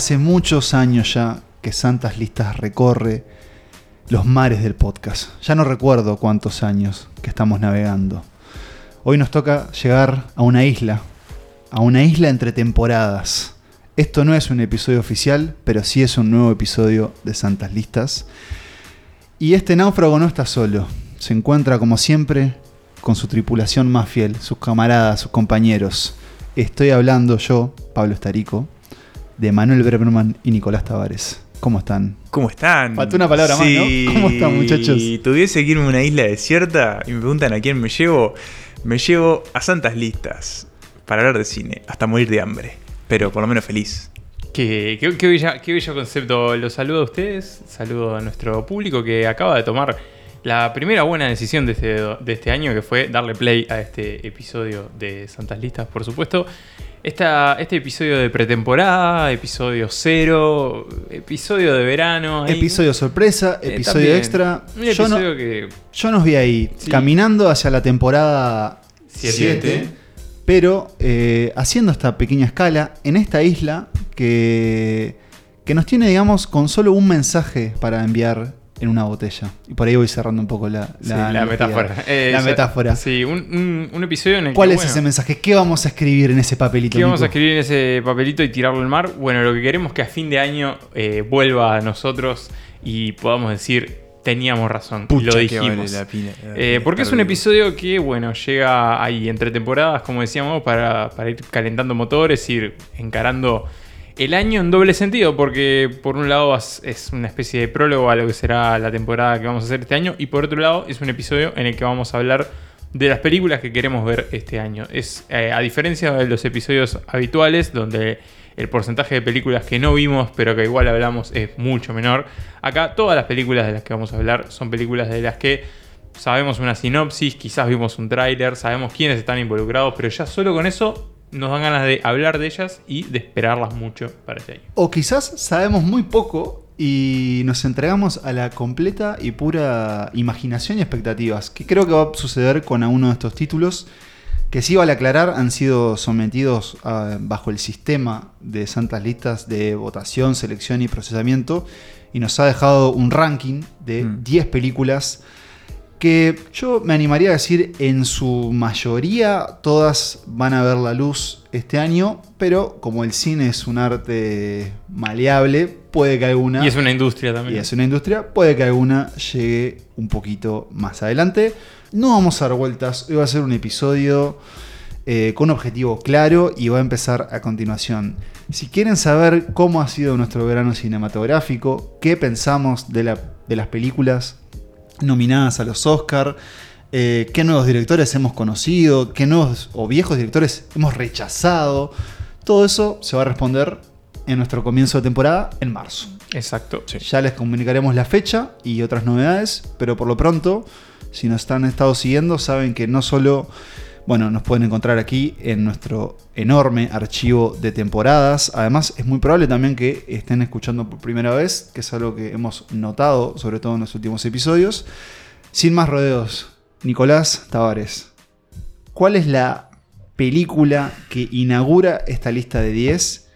hace muchos años ya que Santas Listas recorre los mares del podcast. Ya no recuerdo cuántos años que estamos navegando. Hoy nos toca llegar a una isla, a una isla entre temporadas. Esto no es un episodio oficial, pero sí es un nuevo episodio de Santas Listas. Y este náufrago no está solo. Se encuentra, como siempre, con su tripulación más fiel, sus camaradas, sus compañeros. Estoy hablando yo, Pablo Estarico, de Manuel Bremerman y Nicolás Tavares. ¿Cómo están? ¿Cómo están? Faltó una palabra más, ¿no? ¿Cómo están, muchachos? Si tuviese que irme a una isla desierta y me preguntan a quién me llevo, me llevo a Santas Listas para hablar de cine, hasta morir de hambre, pero por lo menos feliz. Qué, qué, qué bella- qué bello concepto. Los saludo a ustedes, saludo a nuestro público que acaba de tomar la primera buena decisión de este, de este año, que fue darle play a este episodio de Santas Listas, por supuesto. Esta, este episodio de pretemporada, episodio cero, episodio de verano. ahí- Episodio sorpresa, Eh, episodio extra. Un Yo, no- que. yo nos vi ahí, Sí. caminando hacia la temporada Siete. 7, pero eh, haciendo esta pequeña escala en esta isla que, que nos tiene, digamos, con solo un mensaje para enviar en una botella. Y por ahí voy cerrando un poco la, sí, la metáfora. Eh, la ya- metáfora. Sí, un, un- un episodio en el ¿Cuál que. es bueno, ese mensaje? ¿Qué vamos a escribir en ese papelito? ¿Qué vamos a escribir en ese papelito y tirarlo al mar? Bueno, lo que queremos es que a fin de año eh, vuelva a nosotros y podamos decir, teníamos razón, lo dijimos. vale la pena- la Eh, porque es un episodio que, bueno, llega ahí entre temporadas, como decíamos, para, para ir calentando motores, ir encarando el año en doble sentido, porque por un lado es, una especie de prólogo a lo que será la temporada que vamos a hacer este año, y por otro lado es un episodio en el que vamos a hablar de las películas que queremos ver este año. Es eh, a diferencia de los episodios habituales, donde el porcentaje de películas que no vimos, pero que igual hablamos, es mucho menor. Acá todas las películas de las que vamos a hablar son películas de las que sabemos una sinopsis, quizás vimos un tráiler, sabemos quiénes están involucrados, pero ya solo con eso nos dan ganas de hablar de ellas y de esperarlas mucho para este año. O quizás sabemos muy poco y nos entregamos a la completa y pura imaginación y expectativas, que creo que va a suceder con alguno de estos títulos, que sí vale aclarar, han sido sometidos a- bajo el sistema de santas listas de votación, selección y procesamiento, y nos ha dejado un ranking de Mm. 10 películas que yo me animaría a decir en su mayoría todas van a ver la luz este año, pero como el cine es un arte maleable, puede que alguna Y es una industria también. y es una industria, puede que alguna llegue un poquito más adelante. No vamos a dar vueltas, hoy va a ser un episodio eh, con un objetivo claro y va a empezar a continuación. Si quieren saber cómo ha sido nuestro verano cinematográfico, qué pensamos de, la- de las películas nominadas a los Oscar, eh, qué nuevos directores hemos conocido, qué nuevos o viejos directores hemos rechazado, todo eso se va a responder en nuestro comienzo de temporada en marzo. Exacto. Sí. Ya les comunicaremos la fecha y otras novedades, pero por lo pronto, si nos están estado siguiendo, saben que no solo, bueno, nos pueden encontrar aquí en nuestro enorme archivo de temporadas. Además, es muy probable también que estén escuchando por primera vez, que es algo que hemos notado, sobre todo en los últimos episodios. Sin más rodeos, Nicolás Tavares, ¿cuál es la película que inaugura esta lista de 10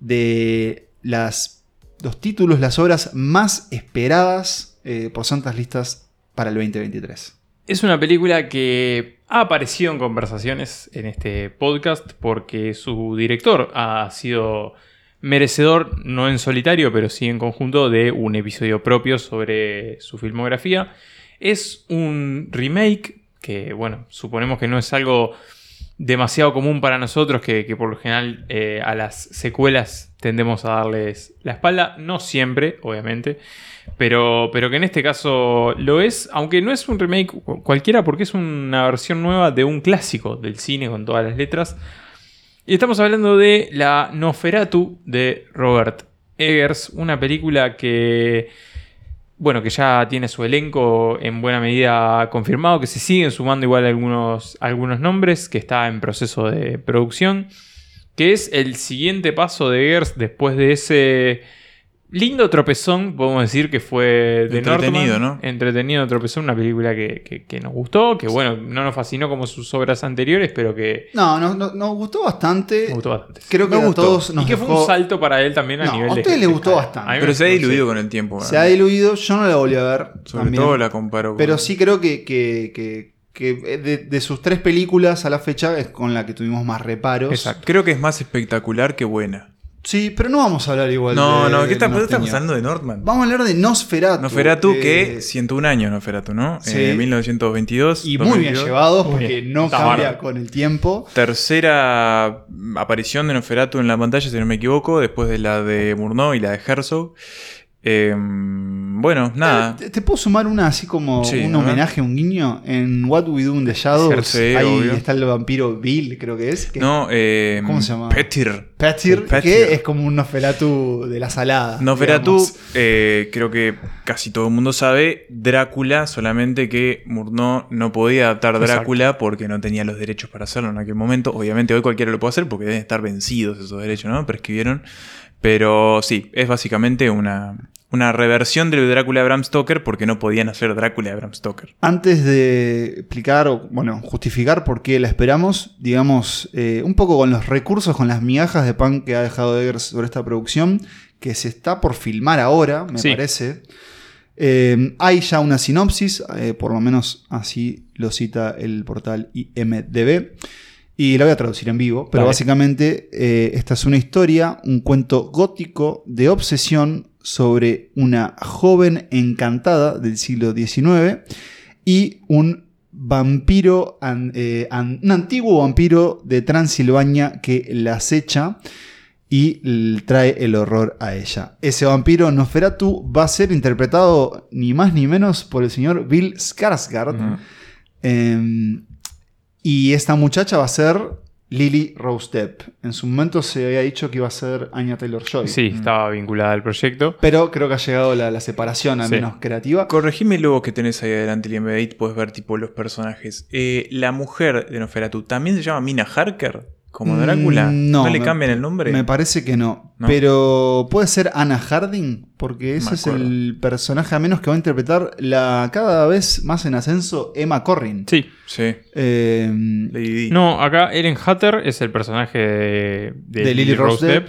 de las, los títulos, las obras más esperadas eh, por santas listas para el 2023? Es una película que ha aparecido en conversaciones en este podcast porque su director ha sido merecedor, no en solitario, pero sí en conjunto, de un episodio propio sobre su filmografía. Es un remake que, bueno, suponemos que no es algo demasiado común para nosotros, que, por lo general eh, a las secuelas tendemos a darles la espalda, no siempre, obviamente, pero, pero que en este caso lo es, aunque no es un remake cu- cualquiera, porque es una versión nueva de un clásico del cine con todas las letras. Y estamos hablando de la Noferatu de Robert Eggers, una película que, bueno, que ya tiene su elenco en buena medida confirmado, que se siguen sumando igual algunos, algunos nombres, que está en proceso de producción, que es el siguiente paso de Eggers después de ese lindo tropezón, podemos decir que fue de Entretenido, Northman. ¿no? Entretenido tropezón, una película que, que- que nos gustó, que bueno, no nos fascinó como sus obras anteriores, pero que No, no, no- nos gustó bastante. nos gustó bastante. Creo que Me a gustó. todos nos y que fue dejó- un salto para él también a No, nivel a de. les de gustó bastante. A mí Pero se ha diluido sí. con el tiempo. Se ha ¿verdad? diluido, yo no la volví a ver. Sobre también. todo la comparo con... Pero sí creo que, que- que- que de, de sus tres películas a la fecha es con la que tuvimos más reparos. Exacto. Creo que es más espectacular que buena. Sí, pero no vamos a hablar igual No, de no, ¿qué está, del ¿por qué estamos norteño. hablando de Northman? Vamos a hablar de Nosferatu. Nosferatu, eh, que 101 años Nosferatu, ¿no? sí. Eh, 1922. Y muy bien 2022. llevados porque bien. no Está cambia con el tiempo. Tercera aparición de Nosferatu en la pantalla, si no me equivoco, después de la de Murnau y la de Herzog. Eh, bueno, nada. ¿Te, te puedo sumar una así como Sí, un homenaje, un guiño? En What We Do in the Shadows. Ahí obvio. está el vampiro Bill, creo que es. que No, eh, ¿Cómo se llama? Petir. Petir, Petir. que es como un Nosferatu de la salada. Nosferatu, eh, creo que casi todo el mundo sabe, Drácula, solamente que Murnau no podía adaptar Exacto. Drácula porque no tenía los derechos para hacerlo en aquel momento. Obviamente hoy cualquiera lo puede hacer porque deben estar vencidos esos derechos, ¿no? Prescribieron. Pero sí, es básicamente una, una reversión del Drácula de Bram Stoker porque no podían hacer Drácula de Bram Stoker. Antes de explicar o, bueno, justificar por qué la esperamos, digamos, eh, un poco con los recursos, con las migajas de pan que ha dejado Eggers sobre esta producción, que se está por filmar ahora, me Sí. parece. Eh, hay ya una sinopsis, eh, por lo menos así lo cita el portal IMDB. Y la voy a traducir en vivo, pero Dale. básicamente eh, esta es una historia, un cuento gótico de obsesión sobre una joven encantada del siglo XIX y un vampiro, an- eh, an- un antiguo vampiro de Transilvania que la acecha y trae el horror a ella. Ese vampiro Nosferatu va a ser interpretado ni más ni menos por el señor Bill Skarsgård. Eh, y esta muchacha va a ser Lily Rose Depp. En su momento se había dicho que iba a ser Anya Taylor Joy. Sí, estaba vinculada al proyecto. Pero creo que ha llegado la, la separación, al Sí. menos creativa. Corregime luego que tenés ahí adelante el IMDb, puedes ver tipo los personajes. Eh, la mujer de Nosferatu, ¿también se llama Mina Harker? Como Mm, Drácula. no, le me- cambian el nombre? Me parece que no. ¿No? Pero puede ser Anna Harding, porque ese es el personaje a menos que va a interpretar la cada vez más en ascenso Emma Corrin. Sí. Sí, Eh. No, acá Ellen Hatter es el personaje de, de De Lily Rose Depp.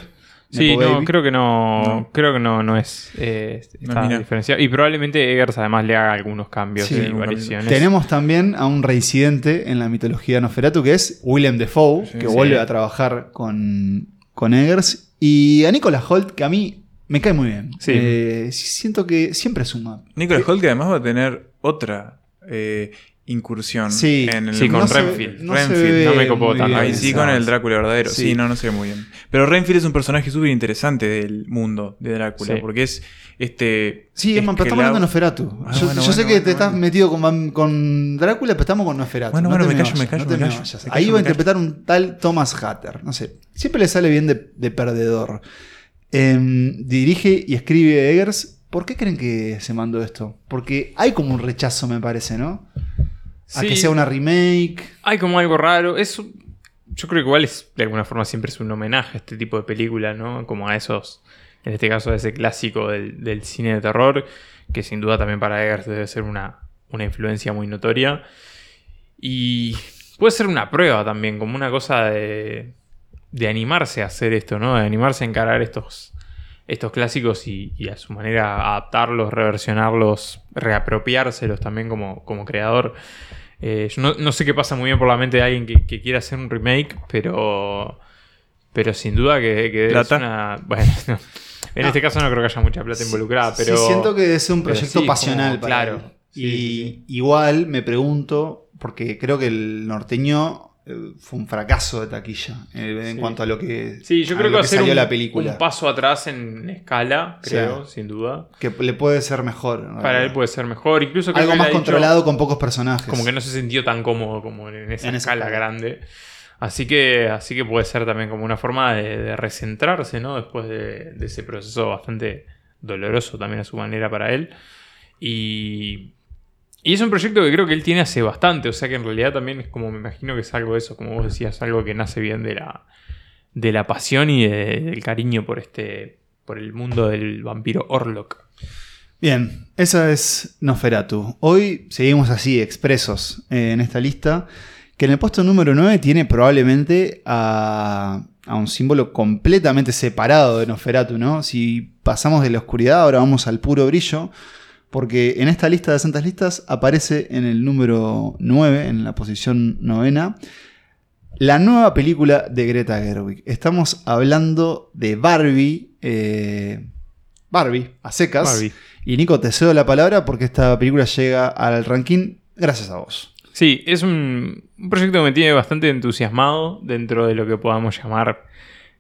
Sí, Nepo no, Baby. creo que no, No. creo que no, no es, eh, está diferenciado. Y probablemente Eggers además le haga algunos cambios Sí, y variaciones. Tenemos también a un reincidente en la mitología Nosferatu que es Willem Dafoe, Sí, que sí. vuelve a trabajar con, con Eggers. Y a Nicolas Holt, que a mí me cae muy bien. Sí. Eh, siento que siempre suma. Nicolas Holt, que además va a tener otra eh, incursión Sí, en el sí, con No se- Renfield. no se Renfield. ve no me copó tanto. Ahí sí, con el Drácula verdadero. Sí. Sí. no, no se ve muy bien. Pero Renfield es un personaje súper interesante del mundo de Drácula, Sí. porque es este. Sí, es pero estamos hablando de Nosferatu. Ah, yo bueno, yo sé bueno, que bueno, te estás metido con, con Drácula, pero estamos con Nosferatu. Bueno, No bueno, me callo, me callo, me Ahí va a interpretar un tal Thomas Hatter. No sé. Siempre le sale bien de, de perdedor. Em, dirige y escribe Eggers. ¿Por qué creen que se mandó esto? Porque hay como un rechazo, me parece, ¿no? A Sí. que sea una remake. Hay como algo raro. Es, yo creo que igual es, de alguna forma siempre es un homenaje a este tipo de películas, ¿no? Como a esos, en este caso a ese clásico del, del cine de terror, que sin duda también para Eggers debe ser una, una influencia muy notoria. Y puede ser una prueba también, como una cosa de, de animarse a hacer esto, ¿no? De animarse a encarar estos, estos clásicos y, y a su manera adaptarlos, reversionarlos, reapropiárselos también como, como creador. Eh, yo no, no sé qué pasa muy bien por la mente de alguien que, que quiera hacer un remake, pero, pero sin duda que, que es ¿Plata? una... Bueno, no. en No. este caso no creo que haya mucha plata involucrada, pero... sí, siento que es un proyecto sí, pasional como- para claro. él. Y igual me pregunto, porque creo que el norteño fue un fracaso de taquilla eh, en Sí. cuanto a lo que, Sí, yo creo que lo ser salió un, la película. un paso atrás en escala, Sí. creo, sin duda. que le puede ser mejor. Para él puede ser mejor. Incluso Algo que más dicho controlado con pocos personajes. Como que no se sintió tan cómodo como en esa En esa escala escala. grande. Así que, así que puede ser también como una forma de, de recentrarse, ¿no? Después de, de ese proceso bastante doloroso también a su manera para él. Y, y es un proyecto que creo que él tiene hace bastante. O sea que en realidad también es como, me imagino que es algo de eso, como vos decías, algo que nace bien de la, de la pasión y de- del cariño por este, por el mundo del vampiro Orlok. Bien, esa es Noferatu. Hoy seguimos así, expresos eh, en esta lista, que en el puesto número 9 tiene probablemente a, a un símbolo completamente separado de Noferatu, ¿no? Si pasamos de la oscuridad, ahora vamos al puro brillo, porque en esta lista de santas listas aparece en el número 9, en la posición novena, la nueva película de Greta Gerwig. Estamos hablando de Barbie. eh, Barbie, a secas. Barbie. Y Nico, te cedo la palabra porque esta película llega al ranking gracias a vos. Sí, es un, un proyecto que me tiene bastante entusiasmado dentro de lo que podamos llamar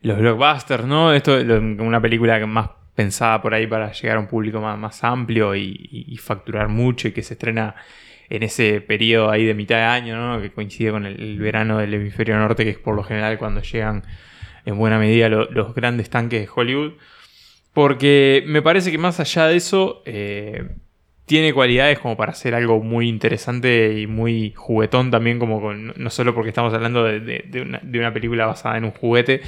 los blockbusters, ¿no? Esto lo- una película que más pensada por ahí para llegar a un público más, amplio y, facturar mucho y que se estrena en ese periodo ahí de mitad de año, ¿no? Que coincide con el, verano del hemisferio norte, que es por lo general cuando llegan en buena medida lo- los grandes tanques de Hollywood. Porque me parece que más allá de eso, eh, tiene cualidades como para hacer algo muy interesante y muy juguetón también, como no solo porque estamos hablando de una película basada en un juguete,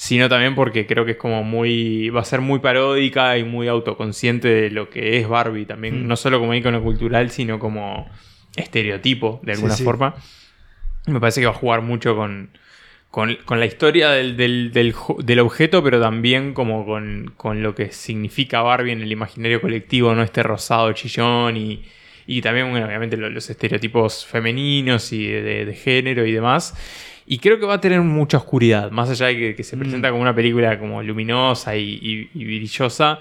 sino también porque creo que es como muy, va a ser muy paródica y muy autoconsciente de lo que es Barbie también, Mm. no solo como icono cultural, sino como estereotipo de alguna sí. forma. Me parece que va a jugar mucho con, con, con la historia del, del- del del objeto, pero también como con, con lo que significa Barbie en el imaginario colectivo, ¿no? Este rosado chillón y, y también, bueno, obviamente lo- los estereotipos femeninos y de, de- de género y demás. Y creo que va a tener mucha oscuridad, más allá de que, que se Mm. presenta como una película como luminosa y, y- y brillosa.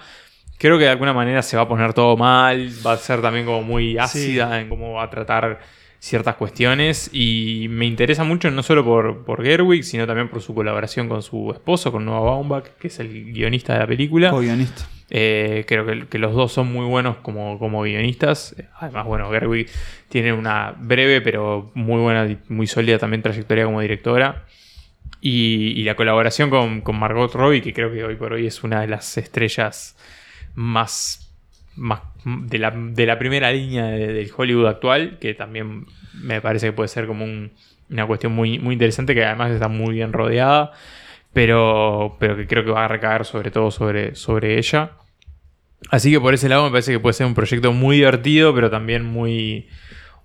Creo que de alguna manera se va a poner todo mal, va a ser también como muy ácida en cómo va a tratar ciertas cuestiones y me interesa mucho no solo por, por Gerwig, sino también por su colaboración con su esposo, con Noah Baumbach, que es el guionista de la película. Co-guionista. Eh, creo que, que los dos son muy buenos como, como guionistas. Además, bueno, Gerwig tiene una breve pero muy buena muy sólida también trayectoria como directora. Y, y la colaboración con, con Margot Robbie, que creo que hoy por hoy es una de las estrellas más, de, la, de la primera línea de- del Hollywood actual, que también me parece que puede ser como un- una cuestión muy, muy interesante, que además está muy bien rodeada, pero, pero que creo que va a recaer sobre todo sobre, sobre ella. Así que por ese lado me parece que puede ser un proyecto muy divertido, pero también muy,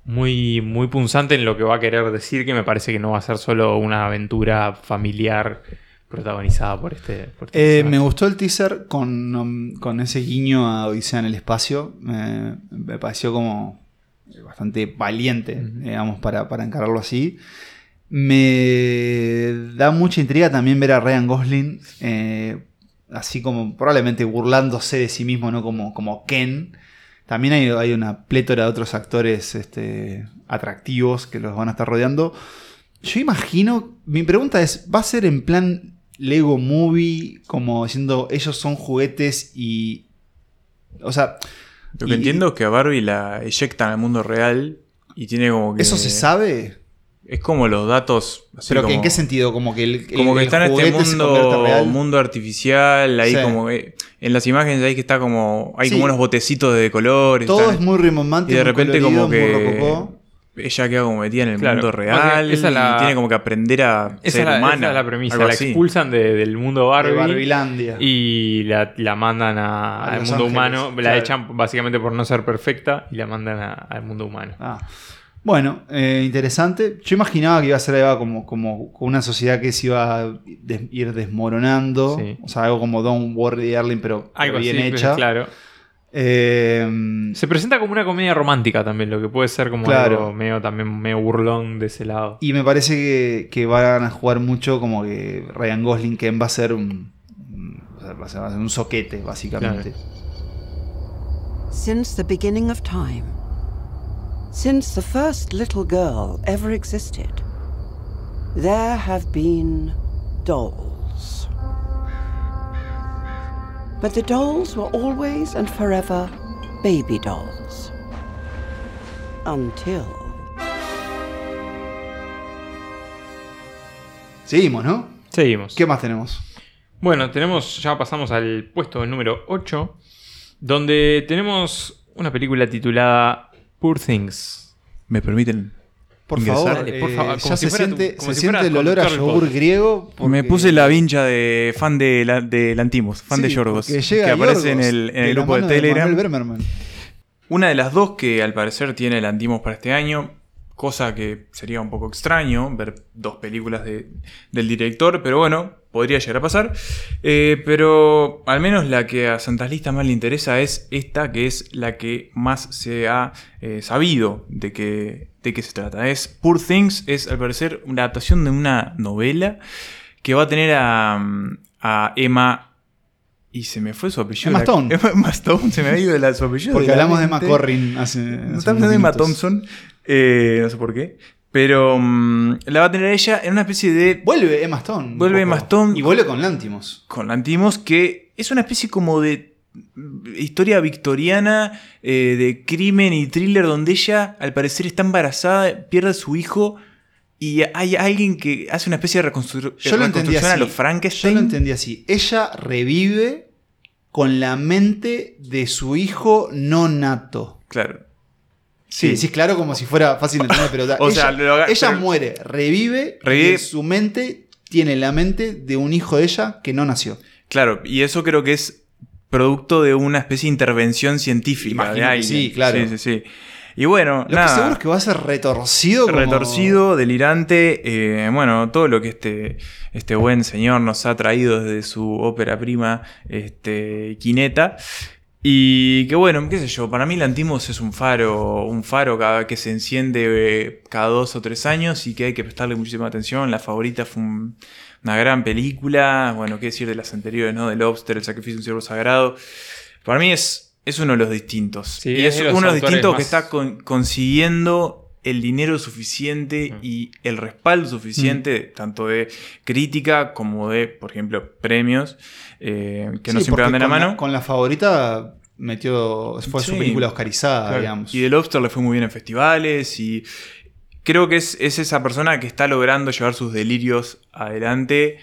muy, muy punzante en lo que va a querer decir, que me parece que no va a ser solo una aventura familiar protagonizada por este. por este Eh, me gustó el teaser con, um, con ese guiño a Odisea en el espacio. Me- me pareció como bastante valiente, digamos, para, para encararlo así. Me da mucha intriga también ver a Ryan Gosling, eh, así como probablemente burlándose de sí mismo, ¿no? Como, como Ken. También hay, hay una plétora de otros actores este, atractivos que los van a estar rodeando. Yo imagino, mi pregunta es, ¿va a ser en plan Lego Movie, como diciendo ellos son juguetes y... O sea... Lo que y- entiendo es que a Barbie la eyectan al mundo real y tiene como que. ¿Eso se sabe? Es como los datos. ¿Pero que como, en qué sentido? Como que el, el- Como que el está en este mundo, mundo artificial, ahí Sí. como que- en las imágenes ahí que está como hay Sí. como unos botecitos de colores, Todo es muy rimbombante, y de repente colorido, como que. Ella queda como metida en el Claro, mundo real esa es la- y tiene como que aprender a Esa ser la, esa humana, es la premisa. La así. expulsan de- del mundo Barbie. De Barbilandia. Y la, la mandan a- A al mundo Ángeles, humano. La echan básicamente por no ser perfecta y la mandan a- al mundo humano. Ah. Bueno, eh, interesante. Yo imaginaba que iba a ser algo como, como como una sociedad que se iba a des- ir desmoronando. Sí. O sea, algo como Don't Worry Darling, pero, Algo bien así, hecha. claro. Eh, Se presenta como una comedia romántica también, lo que puede ser como Claro. algo medio, también medio burlón de ese lado. y me parece que, que van a jugar mucho como que Ryan Gosling, que va a ser un, a ser- va a ser un soquete, básicamente. Since the beginning of time, since the first little girl ever existed, there have been dolls. But the dolls were always and forever baby dolls. Until. Seguimos, ¿no? Seguimos. ¿Qué más tenemos? Bueno, tenemos, ya pasamos al puesto número 8, donde tenemos una película titulada Poor Things. ¿Me permiten? Por ingresar? favor, Dale, por eh, favor, ya si se tu- siente, como se si siente el olor a yogur griego. Me puse la vincha de fan de, la, de Lantimos, fan Sí, de Yorgos, que llega aparece en el, en el de grupo de Telegram. Una de las dos que al parecer tiene el Antimos para este año, cosa que sería un poco extraño ver dos películas de- del director, pero bueno, podría llegar a pasar. Eh, pero al menos la que a Santas Listas más le interesa es esta, que es la que más se ha eh, sabido de qué de qué se trata. Es Poor Things, es al parecer una adaptación de una novela que va a tener a, a Emma... Y se me fue su apellido. Emma La- Stone. Emma Stone, se me ha ido la, su apellido. Porque de la hablamos de Emma. Corrin hace. hace No está hablando de Emma. Thompson. eh, no sé por qué. Pero mm, la va a tener ella en una especie de. Vuelve Emma Stone. Vuelve. Emma Stone. Y vuelve con Lantimos. Con Lantimos, que es una especie como de historia victoriana eh, de crimen y thriller donde ella, al parecer, está embarazada, pierde a su hijo. Y hay alguien que hace una especie de reconstru- Yo lo entendí reconstrucción así. a los Yo Frankenstein. lo entendí así. Ella revive con la mente de su hijo no nato. Claro. Sí, sí, claro, como si fuera fácil de entender, pero O ella, sea, lo haga- ella pero- muere, revive, Revive- y su mente tiene la mente de un hijo de ella que no nació. Claro, y eso creo que es producto de una especie de intervención científica Imagino de alguien. sí, claro. Sí, sí, sí. Y bueno, Lo nada. que seguro es que va a ser retorcido. como- Retorcido, delirante, eh, bueno, todo lo que este, este buen señor nos ha traído desde su ópera prima, este, Quineta. Y que bueno, qué sé yo, para mí Lantimos es un faro, un faro cada que se enciende eh, cada dos o tres años y que hay que prestarle muchísima atención. La favorita fue un- una gran película, bueno, qué decir de las anteriores, ¿no? De Lobster, El sacrificio de un ciervo sagrado. Para mí es, es uno de los distintos. Sí, y es es de los uno de los distintos que está con- consiguiendo el dinero suficiente Mm. y el respaldo suficiente, tanto de crítica como de, por ejemplo, premios, eh, que no Sí, siempre porque van de la mano. con la favorita metió. Fue su película oscarizada, Claro. digamos. Y The Lobster le fue muy bien en festivales y creo que es, es esa persona que está logrando llevar sus delirios adelante.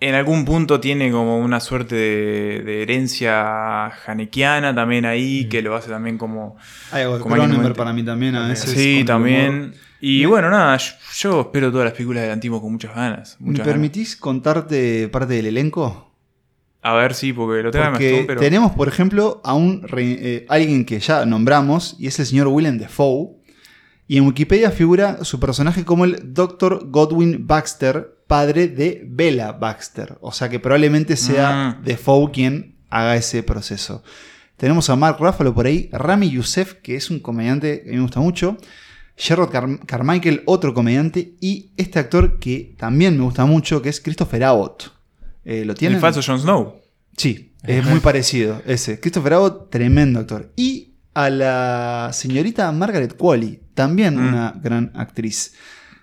En algún punto tiene como una suerte de, de herencia hanekiana también ahí, que lo hace también como... Hay algo de como Cronenberg para mí también a veces. sí, también. Y bueno, nada, yo, yo espero todas las películas del antiguo con muchas ganas. ¿Me ganas. permitís contarte parte del elenco? A ver, sí, porque lo tengo en Porque pero... tenemos, por ejemplo, a un eh, alguien que ya nombramos, y es el señor Willem Dafoe. Y en Wikipedia figura su personaje como el Dr. Godwin Baxter, padre de Bella Baxter. O sea que probablemente sea Mm. Dafoe quien haga ese proceso. Tenemos a Mark Ruffalo por ahí, Rami Youssef, que es un comediante que me gusta mucho, Sherrod Car- Carmichael, otro comediante, y este actor que también me gusta mucho, que es Christopher Abbott. Eh, ¿Lo tienen? El falso Jon Snow. Sí, es muy parecido ese. Christopher Abbott, tremendo actor. Y a la señorita Margaret Qualley, también Mm. una gran actriz.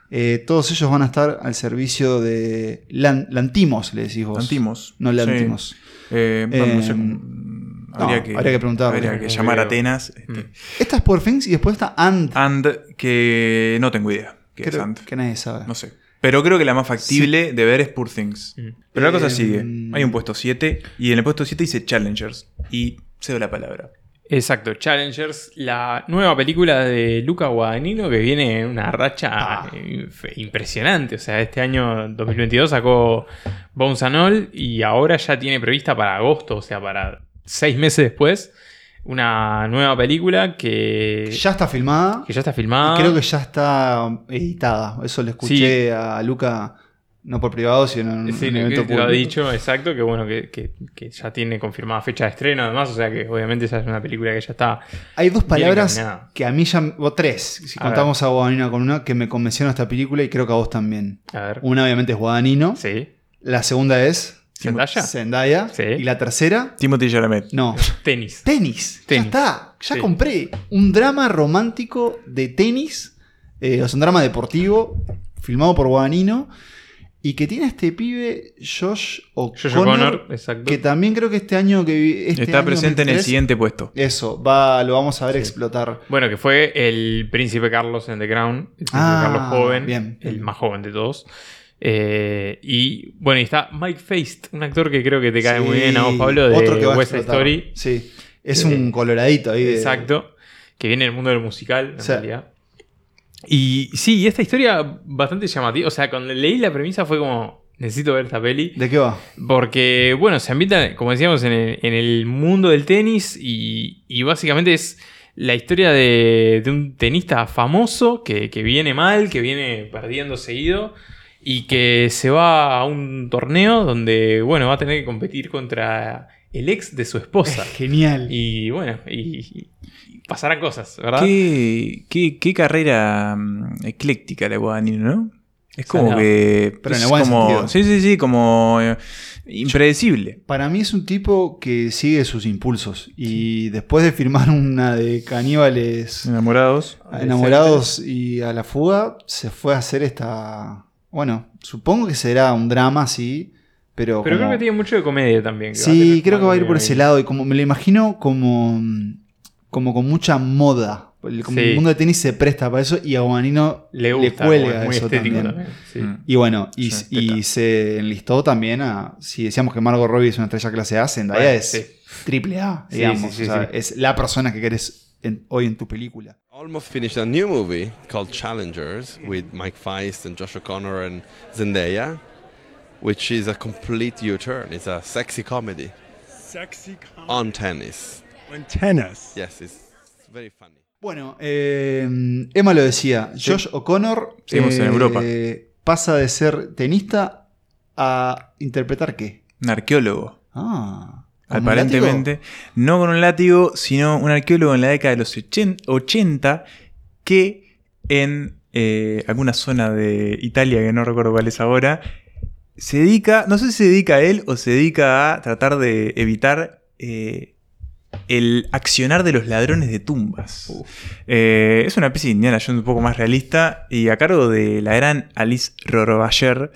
Eh, todos ellos van a estar al servicio de Lan- Lantimos, le decís vos. Lantimos. No Sí. Lantimos. Eh, bueno, no sé, Eh, mm, habría, no, que, habría que preguntarle. Habría que No llamar a. Atenas. este. Mm. Esta es por Things y después está And. And que no tengo idea. ¿Qué es And? que nadie sabe. No sé. Pero creo que la más factible de ver es Poor Things. Mm. Pero la cosa Eh, sigue. Hay un puesto 7 y en el puesto 7 dice Challengers. Y cedo la palabra. Exacto, Challengers, la nueva película de Luca Guadagnino que viene en una racha Ah. eh, impresionante. O sea, este año 2022 sacó Bones and All y ahora ya tiene prevista para agosto, o sea, para seis meses después, una nueva película que Ya está filmada. que ya está filmada. Y creo que ya está editada. Eso le escuché Sí. a Luca, no por privado, sino en un, Sí, un que evento lo público. ha dicho, exacto, que bueno, que, que- que ya tiene confirmada fecha de estreno además, o sea que obviamente esa es una película que ya está... Hay dos palabras que a mí ya. O tres, si A contamos a Guadagnino con una, que me convencieron esta película y creo que a vos también. A ver. Una, obviamente, es Guadagnino. Sí. La segunda es. ¿Zendaya? Zendaya. Sí. Y la tercera. Timothy Chalamet. No. Tenis. Tenis. Tenis. Ya está. Ya Sí. compré. Un drama romántico de tenis. eh, o sea, un drama deportivo. Filmado por Guadagnino. Y que tiene este pibe, Josh Josh O'Connor. Que también creo que este año que este Está año presente en el 2023, siguiente puesto. Eso, va, lo vamos a ver explotar. Bueno, que fue el príncipe Carlos en The Crown. El príncipe Ah, Carlos joven. bien. El más joven de todos. Eh, y bueno, y está Mike Feist, un actor que creo que te cae Sí, muy bien a vos, Pablo, de otro que va West. Story. Sí. Es Eh, un coloradito ahí. de- Exacto. Que viene del mundo del musical, en realidad. Y sí, esta historia bastante llamativa. O sea, cuando leí la premisa fue como, necesito ver esta peli. ¿De qué va? Porque, bueno, se ambienta, como decíamos, en el, en el mundo del tenis y, y básicamente es la historia de, de un tenista famoso que, que viene mal, que viene perdiendo seguido y que se va a un torneo donde, bueno, va a tener que competir contra el ex de su esposa. Genial. Y bueno, y, y pasarán cosas, ¿verdad? Qué, qué- qué carrera mm, ecléctica la Guadagnino, ¿no? Es como Salado. que. Pero en es el buen como, sentido. Sí, sí, sí, como eh, impredecible. Para mí es un tipo que sigue sus impulsos. Y después de firmar una de caníbales Enamorados. enamorados y a la fuga, se fue a hacer esta. Bueno, supongo que será un drama, sí. Pero, Pero como- creo que tiene mucho de comedia también. que Sí, creo que va a ir por ahí. ese lado. Y como me lo imagino como, como con mucha moda. El, como Sí. el mundo de tenis se presta para eso y a Guadagnino Le gusta, cuelga como es muy eso estético también. también, sí. Mm. Y bueno, y, Sí, y se enlistó también a. Si decíamos que Margot Robbie es una estrella clase A, Zendaya Bueno, es sí. triple A, Sí, digamos. sí, sí, o sea, sí. es la persona que querés en- hoy en tu película. Almost finished a new movie called Challengers with Mike Feist and Josh O'Connor and Zendaya, which is a complete U-turn. It's a sexy comedy Sexy comedy on tennis. Tennis. Yes, it's very funny. Bueno, eh, Emma lo decía. Josh O'Connor eh, Seguimos en Europa. pasa de ser tenista a interpretar qué. Un arqueólogo. Ah, ¿con un Aparentemente, no con un látigo, sino un arqueólogo en la década de los ochen- 80 que en eh, alguna zona de Italia, que no recuerdo cuál es ahora, se dedica, no sé si se dedica a él o se dedica a tratar de evitar eh, el accionar de los ladrones de tumbas. Eh, es una especie de Indiana Jones un poco más realista y a cargo de la gran Alice Rorobacher,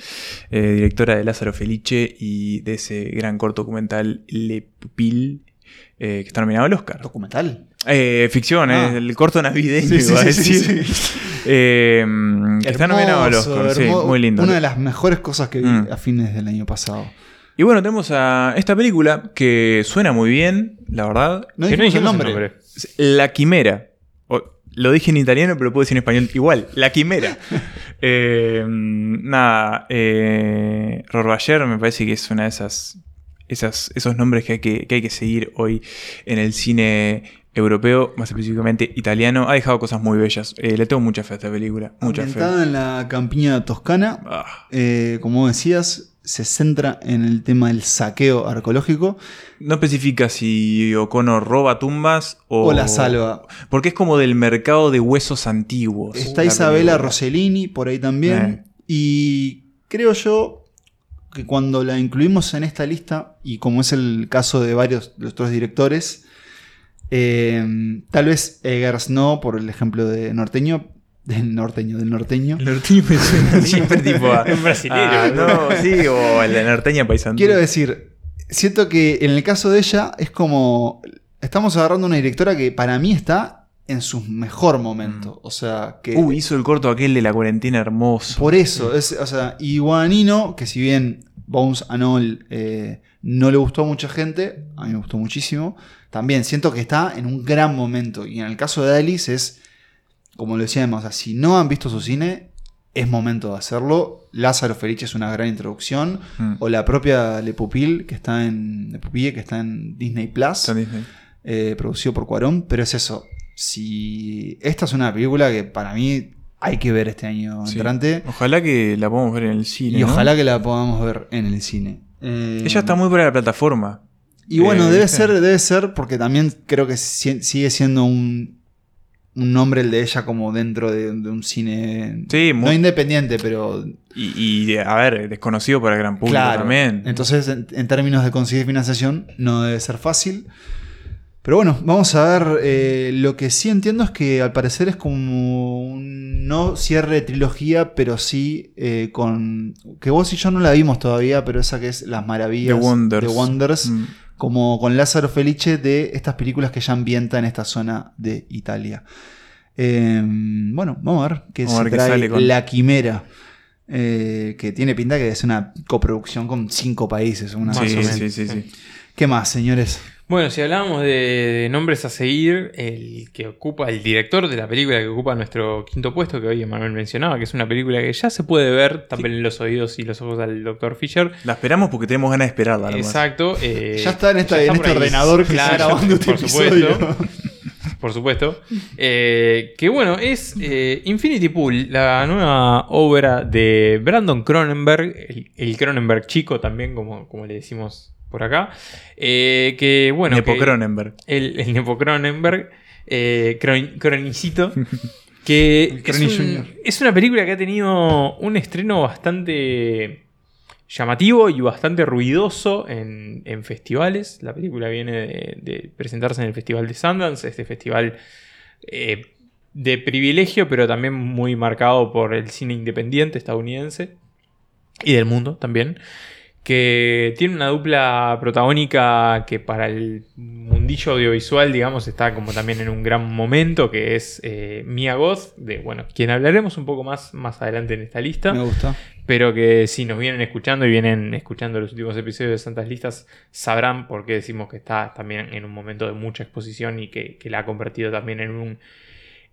eh, directora de Lázaro Felice y de ese gran corto documental Le Pupil, eh, que está nominado al Oscar. ¿Documental? Eh, ficción, Ah. el corto navideño, Sí, sí, iba a sí, sí, decir. sí. Eh, que está nominado al Hermoso, Oscar, sí, hermo- muy lindo. Una de las mejores cosas que vi Mm. a fines del año pasado. Y bueno, tenemos a esta película que suena muy bien, la verdad. No Que no dijimos el nombre. La Quimera. O- lo dije en italiano, pero lo puedo decir en español igual. La Quimera. Eh, nada, eh, Rorbayer me parece que es una de esas, esas esos nombres que hay que, que hay que seguir hoy en el cine europeo, más específicamente italiano. Ha dejado cosas muy bellas. Eh, le tengo mucha fe a esta película. Mucha fe. Ambientada en la campiña toscana, Ah. eh, como decías, se centra en el tema del saqueo arqueológico No especifica si O'Connor roba tumbas o, o la salva. Porque es como del mercado de huesos antiguos. Está la Isabela. Rossellini por ahí también. Y creo yo que cuando la incluimos en esta lista, y como es el caso de varios de los otros directores, eh, tal vez Eggers no, por el ejemplo de Norteño, del norteño, del norteño. El norteño me suena siempre tipo a. Un brasilero, Ah, boludo. no, sí, o el de norteña paisano. Quiero decir, siento que en el caso de ella es como. Estamos agarrando una directora que para mí está en su mejor momento. O sea, que. Uh, hizo el corto aquel de la cuarentena hermoso. Por eso, es, o sea, y Guadagnino, que si bien Bones and All eh, no le gustó a mucha gente, a mí me gustó muchísimo, también siento que está en un gran momento. Y en el caso de Alice es, como lo o sea, si no han visto su cine, es momento de hacerlo. Lázaro Felice es una gran introducción. Mm. O la propia Le Pupil, que está en, Le Pupille, que está en Disney Plus Está en Disney. eh, producido por Cuarón, pero es eso. Si esta es una película que para mí hay que ver este año Sí. entrante Ojalá que la podamos ver en el cine. y ¿no? ojalá que la podamos ver en el cine. Eh, Ella está muy para la plataforma. Y bueno, eh, debe ser, debe ser porque también creo que si- sigue siendo un, un nombre el de ella como dentro de, de un cine Sí, no muy- independiente, pero Y, y, a ver, desconocido para el gran público claro. también. Entonces, en, en términos de conseguir financiación, no debe ser fácil. Pero bueno, vamos a ver. eh, lo que sí entiendo es que al parecer es como un no cierre de trilogía, pero sí eh, con. Que vos y yo no la vimos todavía, pero esa que es Las Maravillas The Wonders. de Wonders, Mm. Como con Lázaro Felice de estas películas que ya ambientan en esta zona de Italia. Eh, bueno, vamos a ver qué se ver trae con- La Quimera. eh, que tiene pinta que es una coproducción con cinco países. Una Sí, sí, sí, sí. ¿Qué más, señores? Bueno, si hablábamos de, de nombres a seguir, el que ocupa, el director de la película que ocupa nuestro quinto puesto, que hoy Emanuel mencionaba, que es una película que ya se puede ver, también en los oídos y los ojos al Dr. Fisher. La esperamos porque tenemos ganas de esperarla. nomás. Exacto. eh, Ya está en, esta- ya en está este ordenador que Claro, está grabando este por episodio. supuesto. Por supuesto. Eh, que bueno, es eh, Infinity Pool, la nueva obra de Brandon Cronenberg, el, el Cronenberg chico también, como, como le decimos por acá. Eh, que bueno. Nepo que- Cronenberg. el, el Nepo Cronenberg, eh, Cron- Cronicito, que es, un- es una película que ha tenido un estreno bastante llamativo y bastante ruidoso en, en festivales. La película viene de, de presentarse en el Festival de Sundance, este festival eh, de privilegio, pero también muy marcado por el cine independiente estadounidense y del mundo también que tiene una dupla protagónica que para el mundillo audiovisual, digamos, está como también en un gran momento, que es eh, Mia Goth, de, bueno, quien hablaremos un poco más, más adelante en esta lista, Me gusta. pero que si nos vienen escuchando y vienen escuchando los últimos episodios de Santas Listas, sabrán por qué decimos que está también en un momento de mucha exposición y que, que la ha convertido también en un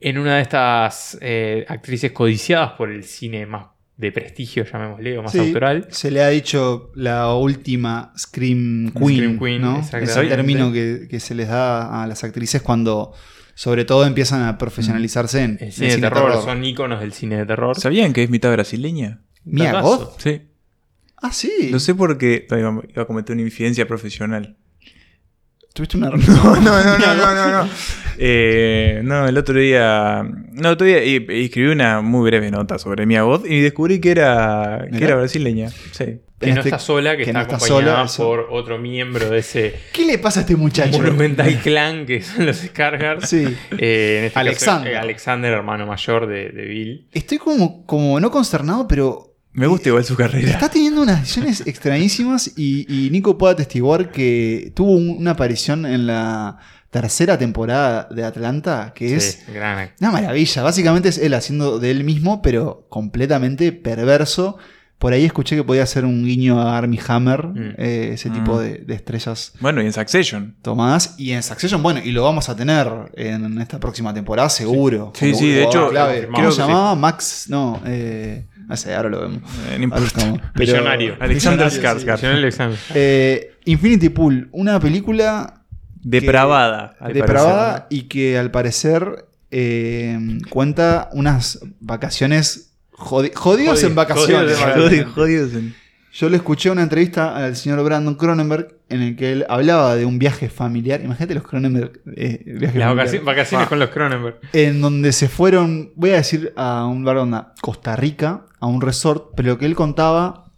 en una de estas eh, actrices codiciadas por el cine más de prestigio, llamémosle, o más Sí, autoral. Se le ha dicho la última Scream Queen, Scream Queen, ¿no? Es el término que, que se les da a las actrices cuando, sobre todo, empiezan a profesionalizarse en El cine, de terror, son íconos del cine de terror. ¿Sabían que es mitad brasileña? Mia. Goth. Sí. Ah, sí. No sé por qué iba iba a cometer una infidencia profesional. Tuviste una. No, no, no, no, no, no. no. Eh, no, el otro día. No, el otro día y- y escribí una muy breve nota sobre Mia Goth y descubrí que era, que era brasileña. Sí. Que En no este- está sola, que, que está no está acompañada sola, eso. por otro miembro de ese ¿Qué le pasa a este muchacho? Monumental Clan que son los Scargard. Sí. Eh, en este Alexander. caso, eh, Alexander, hermano mayor de, de Bill. Estoy como, como no consternado, pero Me gusta igual su carrera. Está teniendo unas decisiones extrañísimas y, y Nico puede atestiguar que tuvo un- una aparición en la tercera temporada de Atlanta, que es Sí, gran una maravilla. Básicamente es él haciendo de él mismo, pero completamente perverso. Por ahí escuché que podía ser un guiño a Armie Hammer, Mm. eh, ese tipo Mm. de, de estrellas Bueno, y en Succession. tomadas. Y en Succession, bueno, y lo vamos a tener en esta próxima temporada, seguro. Sí, Como sí, de hecho, clave. creo ¿Cómo que se sí. llamaba? Max, no, eh, no sé, ahora lo vemos. Eh, no Ahora importa. estamos. Pero- Millonario. Alexander sí. Skarsgård. Eh, Infinity Pool, una película Depravada. depravada parecer. y que al parecer eh, cuenta unas vacaciones jodi- jodidos Jodi- en vacaciones. jodidos en Jodidos, jodidos en- Yo le escuché una entrevista al señor Brandon Cronenberg en el que él hablaba de un viaje familiar. Imagínate los Cronenberg eh, Las vacaciones, vacaciones Ah. con los Cronenberg. En donde se fueron, voy a decir a un lugar donde Costa Rica, a un resort, pero lo que él contaba,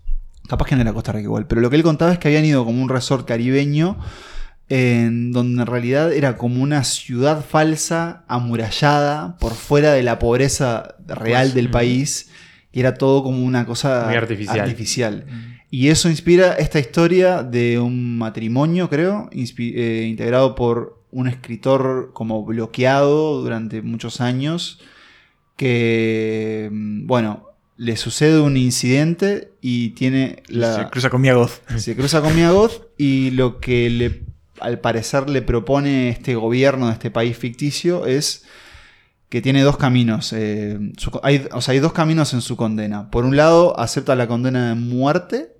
capaz que no era Costa Rica igual, pero lo que él contaba es que habían ido como un resort caribeño, en donde en realidad era como una ciudad falsa, amurallada, por fuera de la pobreza real Pues, del país, y era todo como una cosa Muy artificial. artificial. Y eso inspira esta historia de un matrimonio, creo, eh, integrado por un escritor como bloqueado durante muchos años, que, mm, bueno, le sucede un incidente y tiene la... Se cruza con Mia Goth. Se cruza con Mia Goth y lo que le, al parecer le propone este gobierno de este país ficticio es que tiene dos caminos. eh, su- hay, o sea, hay dos caminos en su condena. Por un lado, acepta la condena de muerte.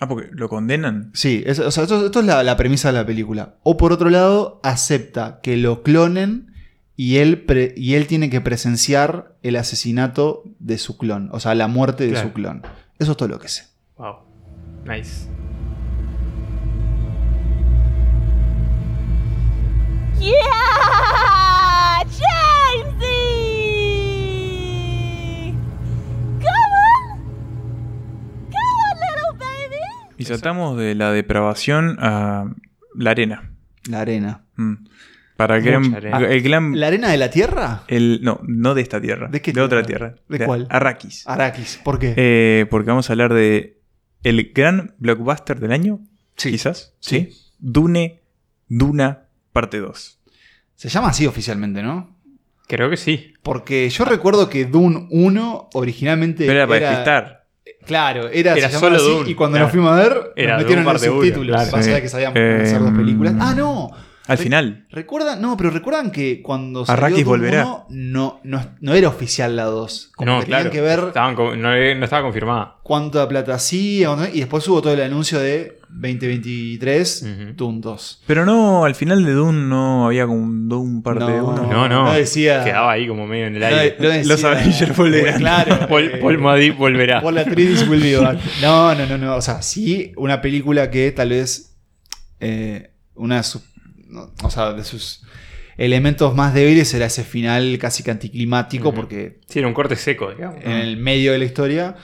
Ah, porque lo condenan. Sí, es- o sea, esto, esto es la, la premisa de la película. O por otro lado, acepta que lo clonen y él, pre- y él tiene que presenciar el asesinato de su clon. O sea, la muerte de Claro. su clon. Eso es todo lo que sé. Wow. Nice. Yeah! Jamesy! Come on! Come on, little baby! Y saltamos de la depravación a la arena. La arena. Mm. Para el gran, arena. el gran- ¿La arena de la Tierra? el- no, no de esta tierra. ¿De qué otra tierra? tierra. ¿De cuál? Arrakis. Arrakis. ¿Por qué? Eh, porque vamos a hablar de el gran blockbuster del año. Sí. Quizás. Sí. Sí. Dune, Duna, parte 2. Se llama así oficialmente, ¿no? Creo que sí. Porque yo recuerdo que Dune 1 originalmente Pero era para despistar. Claro, era, Era se llamaba solo así, Dune, y cuando claro. nos fuimos a ver, Era nos metieron Dune los subtítulos. claro. Sí. que sabíamos Eh, hacer dos películas. Ah, no. Al Re- final. ¿Recuerdan? No, pero recuerdan que cuando salió Arrakis volverá. 1, no, no, no era oficial la 2. Como No, que tenían claro. que ver Estaban no, no estaba confirmada. cuánta plata hacía. Y después hubo todo el anuncio de 2023, Ujú. Dune 2. Pero no, al final de Dune no había como un Dune parte No. 1. No, no. no decía- Quedaba ahí como medio en el aire. decía- Los Avengers volverán. Claro. Paul, Paul volverá. Paul Atreides will be back. No, no, no, no. O sea, sí, una película que tal vez eh, una de sus, no, o sea, de sus elementos más débiles era ese final casi que anticlimático, porque Sí, era un corte seco, digamos. en el medio de la historia.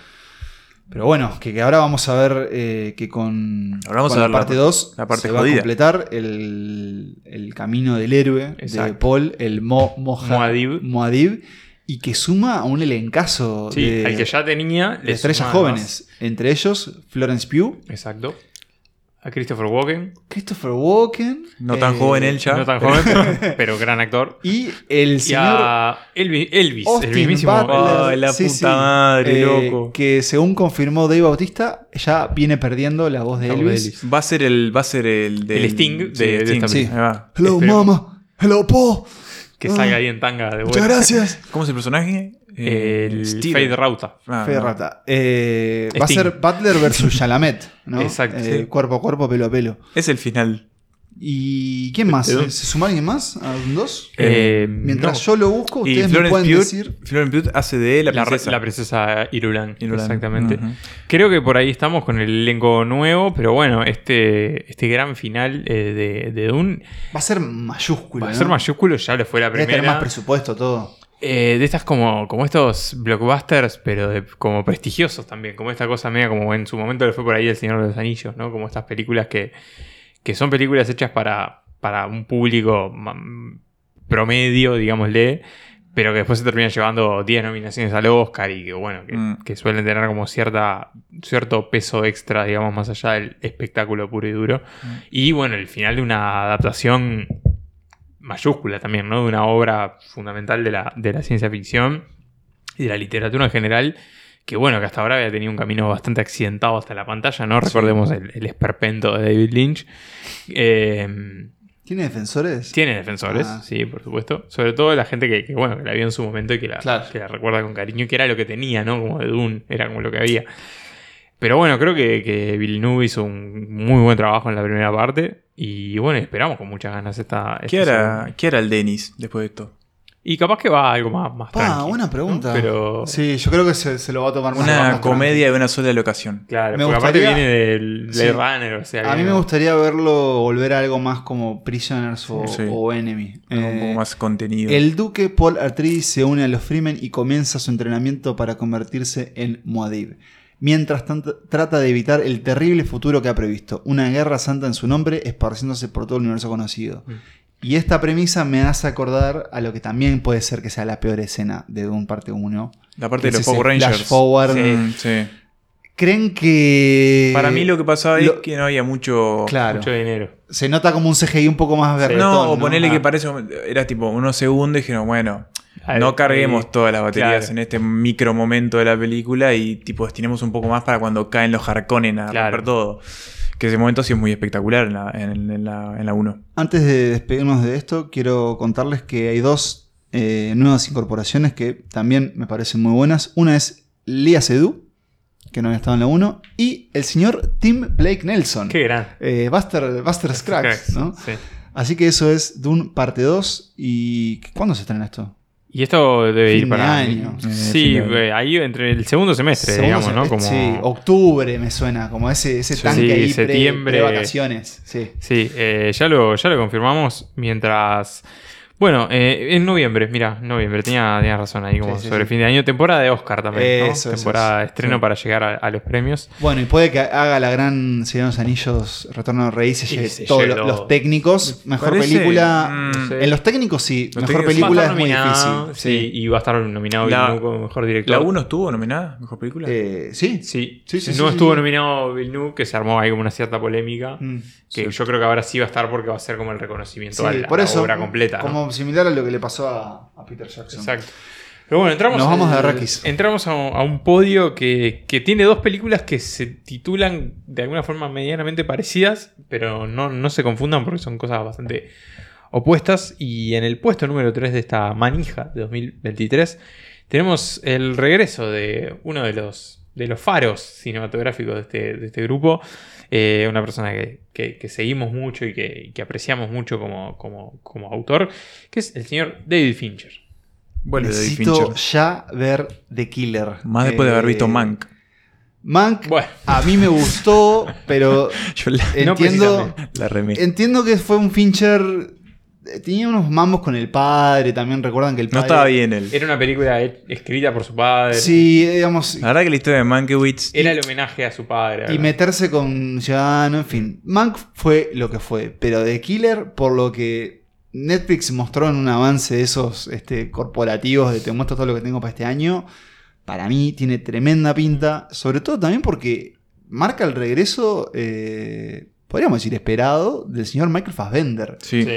Pero bueno, que, que ahora vamos a ver eh, que con, Ahora vamos con a ver la parte par- 2 la parte se va a jodida. completar el, el camino del héroe de. Paul, el Mo, Moja- Muad'Dib. Muad'Dib, y que suma a un elencazo Sí, de, al que ya tenía. de estrellas jóvenes. Entre ellos, Florence Pugh, Exacto. A Christopher Walken. Christopher Walken. No tan eh, joven él ya. No tan joven, pero, pero gran actor. Y el Y señor a Elvis, Elvis el mismísimo. Ay, la Sí, puta sí. madre, Eh, loco. Que según confirmó Dave Bautista, ya viene perdiendo la voz de La voz de Elvis. Va a ser el. Va a ser el. del- El Sting de- sí, de Sting, película. Ahí va. Hello, Esperemos. mama. Hello, Paul. Que Ah, salga ahí en tanga de Muchas vuelta. gracias. ¿Cómo es el personaje? Eh, El Steele. Fade Rauta. Ah, no. Eh, va a ser Butler versus Chalamet, ¿no? Exacto, Eh, sí. Cuerpo a cuerpo, pelo a pelo. Es el final. ¿Y quién más? ¿Se suma alguien más a un dos? Eh, Mientras no. yo lo busco, Y ustedes me pueden Pugh, decir. Florence Pugh hace de la La, princesa. la princesa Irulan, Irulan. exactamente. Creo que por ahí estamos con el elenco nuevo, pero bueno, este, este gran final eh, de, de Dune Va a ser mayúsculo. va a ¿no? ser mayúsculo, ya le fue la Debe tener más primera. presupuesto todo. Eh, de estas como, como estos blockbusters, pero de- como prestigiosos también, como esta cosa media como en su momento le fue por ahí El Señor de los Anillos, ¿no? Como estas películas que, que son películas hechas para, para un público promedio, digámosle, pero que después se terminan llevando 10 nominaciones al Oscar y que bueno, que, Mm. que suelen tener como cierta, cierto peso extra, digamos, más allá del espectáculo puro y duro. Y bueno, el final de una adaptación mayúscula también, ¿no? De una obra fundamental de la, de la ciencia ficción y de la literatura en general, que bueno, que hasta ahora había tenido un camino bastante accidentado hasta la pantalla, ¿no? Recordemos el, el esperpento de David Lynch. Eh, ¿Tiene defensores? tiene defensores, Ah. sí, por supuesto. Sobre todo la gente que, que, bueno, que la vio en su momento y que la, Claro. que la recuerda con cariño, que era lo que tenía, ¿no? Como de Dune, era como lo que había. Pero bueno, creo que, que Villeneuve hizo un muy buen trabajo en la primera parte. Y bueno, esperamos con muchas ganas esta. ¿Qué esta hará, segunda. ¿Qué hará el Dennis después de esto? Y capaz que va a algo más, más Pa, tranqui, buena pregunta. ¿no? Pero. Sí, yo creo que se, se lo va a tomar más Una más comedia de una sola locación. Claro, Me porque aparte gustaría- viene del Blade Sí. Runner, o sea. tranqui. A mí me gustaría verlo volver a algo más como Prisoners o, Sí. o Enemy. Algo un Eh, poco más contenido. El duque Paul Atreides se une a los Fremen y comienza su entrenamiento para convertirse en Muad'Dib. Mientras tanto, trata de evitar el terrible futuro que ha previsto, una guerra santa en su nombre esparciéndose por todo el universo conocido. Mm. Y esta premisa me hace acordar a lo que también puede ser que sea la peor escena de Dune parte 1. La parte de los Power Rangers. flash forward. Sí. Sí. ¿Creen que... Para mí lo que pasaba lo- es que no había mucho. Claro. Mucho dinero. Se nota como un CGI un poco más berretón, No, o ponerle Ah. que parece. Era tipo unos segundos y dijeron, bueno, no carguemos ahí- todas las baterías claro. en este micro momento de la película y tipo destinemos un poco más para cuando caen los Harkonnen a Claro. romper todo. Que ese momento sí es muy espectacular en la, en, en la, en la 1. Antes de despedirnos de esto, quiero contarles que hay dos eh, nuevas incorporaciones que también me parecen muy buenas. Una es Lia Seydoux, que no había estado en la 1, y el señor Tim Blake Nelson. Qué gran. Eh, Buster, Buster Scruggs, ¿no? Sí. Así que eso es Dune parte 2. ¿Y cuándo se estrena esto? Y esto debe Fin ir de para. año. Eh, Sí, de año. eh, ahí entre el segundo semestre, Segundo digamos, ¿no? Como... Sí, octubre me suena, como ese, ese Sí, tanque ahí pre- septiembre. pre-vacaciones. Sí. Sí, eh, ya, lo, ya lo confirmamos mientras... Bueno, eh, en noviembre, mira, noviembre, tenía, tenía razón ahí, como Sí, sí, sobre sí. fin de año, temporada de Oscar también, ¿no? Eso, eso, temporada de estreno Sí. para llegar a, a los premios. Bueno, y puede que haga la gran Señor de los Anillos, Retorno del Rey, se Y lleve se todos los, técnicos. Mejor Parece, película. mm, No sé. En los técnicos sí, Los mejor técnicos película es muy difícil. Sí, y va a estar nominado La- Villeneuve como mejor director. ¿La 1 estuvo nominada? ¿Mejor película? Eh, sí. Sí, Sí, sí, no sí, estuvo sí. nominado Villeneuve, que se armó ahí como una cierta polémica. Mm. Que yo creo que ahora sí va a estar porque va a ser como el reconocimiento Sí, a la, por a la eso, obra completa. ¿no? Similar a lo que le pasó a, a Peter Jackson. Exacto. Pero bueno, entramos, Nos vamos al- de entramos a, a un podio que, que tiene dos películas que se titulan de alguna forma medianamente parecidas, pero no, no se confundan porque son cosas bastante opuestas. Y en el puesto número 3 de esta manija de 2023 tenemos el regreso de uno de los, de los faros cinematográficos de este, de este grupo. Eh, una persona que, que- que seguimos mucho y que, que apreciamos mucho como, como, como autor, que es el señor David Fincher. David Necesito Fincher. ya ver The Killer. Más después de haber visto Eh, Mank. Mank, Bueno. a mí me gustó, pero Yo la, No entiendo, precisamente. la entiendo que fue un Fincher. Tenía unos mambos con el padre, también recuerdan que el No padre. estaba bien él. Era una película he- escrita por su padre. Sí, digamos. La verdad que la historia de Mankiewicz. Era el homenaje a su padre. Y meterse con Ciudadano, en fin. Mank fue lo que fue. Pero The Killer, por lo que Netflix mostró en un avance de esos este, corporativos de te muestro todo lo que tengo para este año, para mí tiene tremenda pinta. Sobre todo también porque marca el regreso, eh, podríamos decir, esperado del señor Michael Fassbender. Sí. Sí.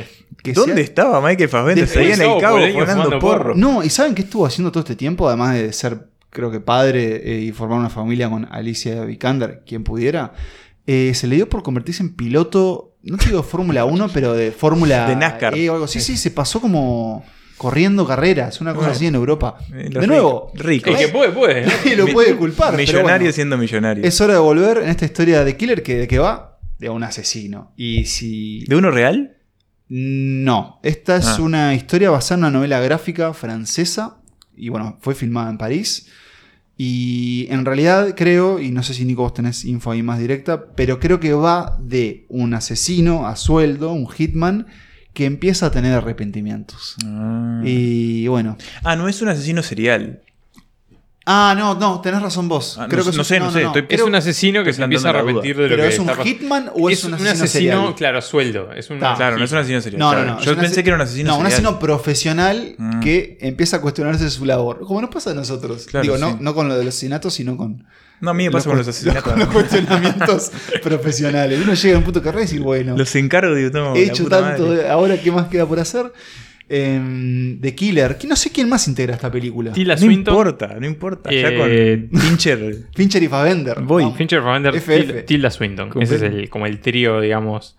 Que ¿Dónde sea- estaba Michael Fassbender? Después Seguía en el cabo fumando porro. porro. No, ¿y saben qué estuvo haciendo todo este tiempo? Además de ser, creo que padre eh, y formar una familia con Alicia Vikander, quien pudiera. eh, se le dio por convertirse en piloto, no te digo de Fórmula 1, pero de Fórmula De NASCAR. E o algo así. Sí, se pasó como corriendo carreras, una cosa Bueno. así en Europa. Eh, de nuevo, ricos. El que puede, puede. nadie lo puede culpar. pero Millonario bueno, siendo millonario. es hora de volver en esta historia de Killer que de va de un asesino. Y si ¿De uno real? no, esta es Ah. una historia basada en una novela gráfica francesa y bueno, fue filmada en París. Y en realidad creo, y no sé si Nico vos tenés info ahí más directa, pero creo que va de un asesino a sueldo, un hitman, que empieza a tener arrepentimientos. Ah. Y bueno. Ah, no es un asesino serial. Ah, no, no, tenés razón vos. Ah, creo no que sé, no es- sé, no sé, estoy- Es un asesino que se empieza a arrepentir de lo ¿Pero que es un está hitman o es, un asesino, serial? claro, a sueldo. Es un Claro, no es un asesino serial. No, claro. no, no. Yo un pensé que era un asesino No, un asesino profesional Mm. que empieza a cuestionarse su labor. Como nos pasa a nosotros. Claro, Digo, no, sí. no con lo de los asesinatos, sino con, No, a mí me pasa con los asesinatos. con los cuestionamientos profesionales. Uno llega a un punto carrera y dice, bueno, Los encargo, digo, no, he hecho tanto, ahora qué más queda por hacer. The Killer, que no sé quién más integra esta película. Tilda No Swinton. importa, no importa. Ya Eh, con Fincher. Fincher y Fassbender. Voy. Vamos. Fincher, FF. Til- Tilda Swinton. Completo. Ese es el, como el trío, digamos,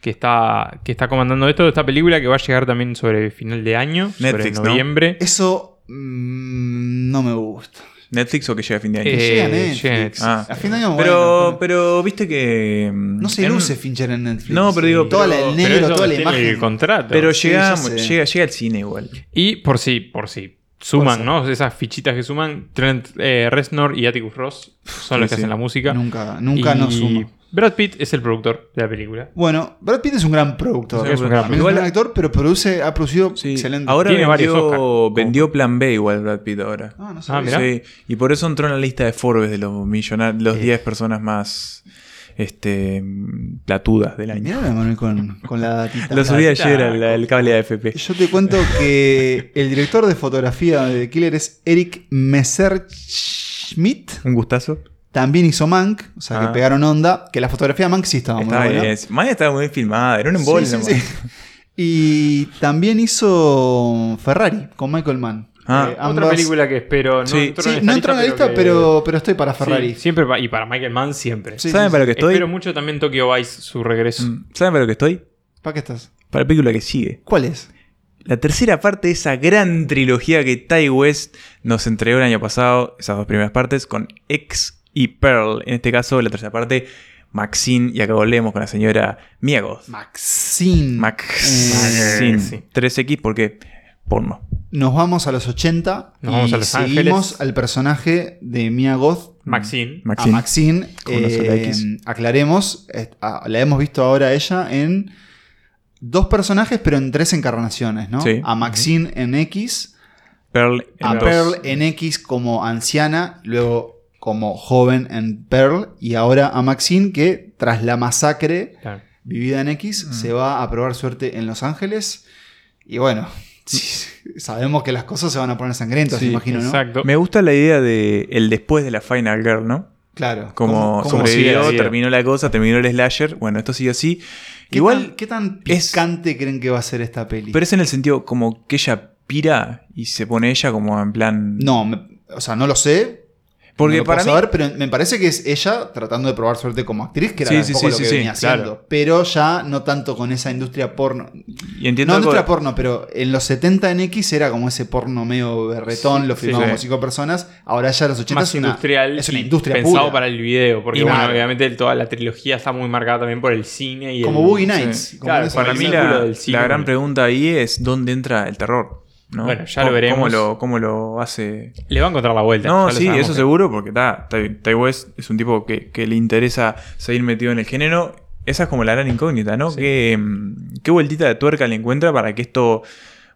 que está, que está comandando esto. Esta película que va a llegar también sobre final de año, Netflix, sobre ¿no? noviembre. Eso mm, no me gusta. Netflix o que llega a fin de año. Eh, llega Netflix. Netflix. Ah. A fin de año, pero, bueno, pero viste que. mm, no se en- luce Fincher en Netflix. No, pero digo, Toda la, el negro, toda la imagen. el contrato. Pero Sí, llega, llega, llega al cine igual. Y por si, por si suman. ¿no? Esas fichitas que suman, Trent eh, Reznor y Atticus Ross son Sí, los que sí. hacen la música. Nunca, nunca Y nos suma. Brad Pitt es el productor de la película. Bueno, Brad Pitt es un gran productor. Es un gran También es un gran actor, pero produce, ha producido Sí. excelente. Ahora Tiene vendió, Plan B igual Brad Pitt ahora. Ah, no Ah, sabía. mirá. Sí, y por eso entró en la lista de Forbes de los millonarios, los 10 personas más este, platudas del año. Mirá la Manuel con, con la datita. Lo subí ayer al, al cable de AFP. Yo te cuento que el director de fotografía de The Killer es Eric Messerschmidt. Un gustazo. También hizo Mank, o sea que Ah. pegaron onda. Que la fotografía de Mank sí estaba, Estaba muy buena. bien. Maya estaba muy bien filmada, era un Sí, embole. sí, sí. Y también hizo Ferrari con Michael Mann. Ah. Eh, Otra película que espero. No Sí. entró Sí, en esta no entró en la lista, que- pero, pero estoy para Ferrari. Sí, siempre pa- y para Michael Mann siempre. Sí, ¿Saben sí, para sí. lo que estoy? Espero mucho también Tokyo Vice su regreso. Mm, ¿Saben para lo que estoy? ¿Para qué estás? Para la película que sigue. ¿Cuál es? La tercera parte de esa gran trilogía que Ty West nos entregó el año pasado, esas dos primeras partes, con X y Pearl. En este caso, la tercera parte, Maxine. Y acá volvemos con la señora Mia Goth. Maxine. Maxine. Eh, sí. 3X porque porno. Nos vamos a los 80 Nos y vamos a Los seguimos Ángeles. al personaje de Mia Goth, Maxine. a Maxine. Maxine. Con una sola Eh, X. aclaremos, eh, ah, la hemos visto ahora a ella en dos personajes, pero en tres encarnaciones, ¿no? Sí. A Maxine en X, Pearl en a dos. Pearl en X como anciana, luego como joven en Pearl, y ahora a Maxine que tras la masacre Claro. vivida en X, se va a probar suerte en Los Ángeles. Y bueno, sabemos que las cosas se van a poner sangrientas, Sí, imagino, ¿no? Exacto. Me gusta la idea de el después de la Final Girl, ¿no? Claro. Como ¿Cómo- cómo sigue sobrevivió, la vida? terminó la cosa, terminó el slasher. Bueno, esto sigue así. ¿Qué Igual, tan, ¿Qué tan es- picante creen que va a ser esta peli? pero es en el sentido como que ella pira y se pone ella como en plan. No, me- o sea, no lo sé. Porque no para mí- saber, pero me parece que es ella tratando de probar suerte como actriz, que era Sí, un sí, poco sí, lo que venía claro. haciendo. Pero ya no tanto con esa industria porno. Y entiendo no algo industria porno, pero en los 70 en X era como ese porno medio berretón, lo como cinco personas. Ahora ya los 80 más es una, industrial es una industria pensado pura. para el video porque Y bueno obviamente toda la trilogía está muy marcada también por el cine y como el, Boogie Nights. como Claro, Para mí círculo la, del cine. la gran pregunta ahí es dónde entra el terror. ¿No? Bueno, ya ¿Cómo- lo veremos. ¿Cómo lo, cómo lo hace? le va a encontrar la vuelta No, sí, eso que- seguro, porque ta, Ty, West es un tipo que, que le interesa seguir metido en el género. Esa es como la gran incógnita, ¿no? ¿Qué, mm, qué vueltita de tuerca le encuentra para que esto,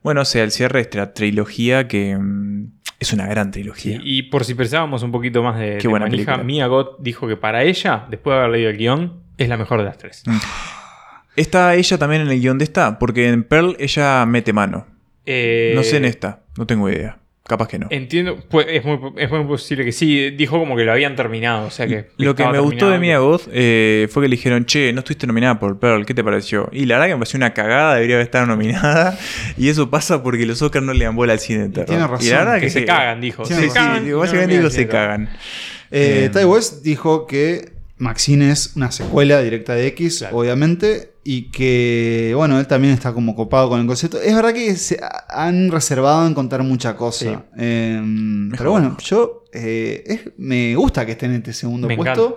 bueno, sea el cierre de esta trilogía que mm, es una gran trilogía. y por si pensábamos un poquito más de, Qué de buena manija. Mia Goth dijo que para ella, después de haber leído el guion, es la mejor de las tres. Mm. ¿Está ella también en el guion de esta? Porque en Pearl ella mete mano. Eh, No sé en esta, no tengo idea. Capaz que no. Entiendo, pues, es, muy, es muy posible que sí. Dijo como que lo habían terminado, o sea que. Lo que me gustó de. Mia Goth eh, fue que le dijeron, che, no estuviste nominada por Pearl, ¿qué te pareció? Y la verdad que me pareció una cagada, debería estar nominada. Y eso pasa porque los Oscars no le dan bola al cine de terror. tiene razón, y la verdad Que que, se cagan, dijo. Se cagan. Sí, no básicamente miran digo se cagan. Eh, Eh, Ty West dijo que Maxine es una secuela directa de X, Claro. obviamente, y que, bueno, él también está como copado con el concepto. Es verdad que se ha- han reservado en contar mucha cosa. Eh, pero bueno, yo eh, es- me gusta que esté en este segundo Me puesto.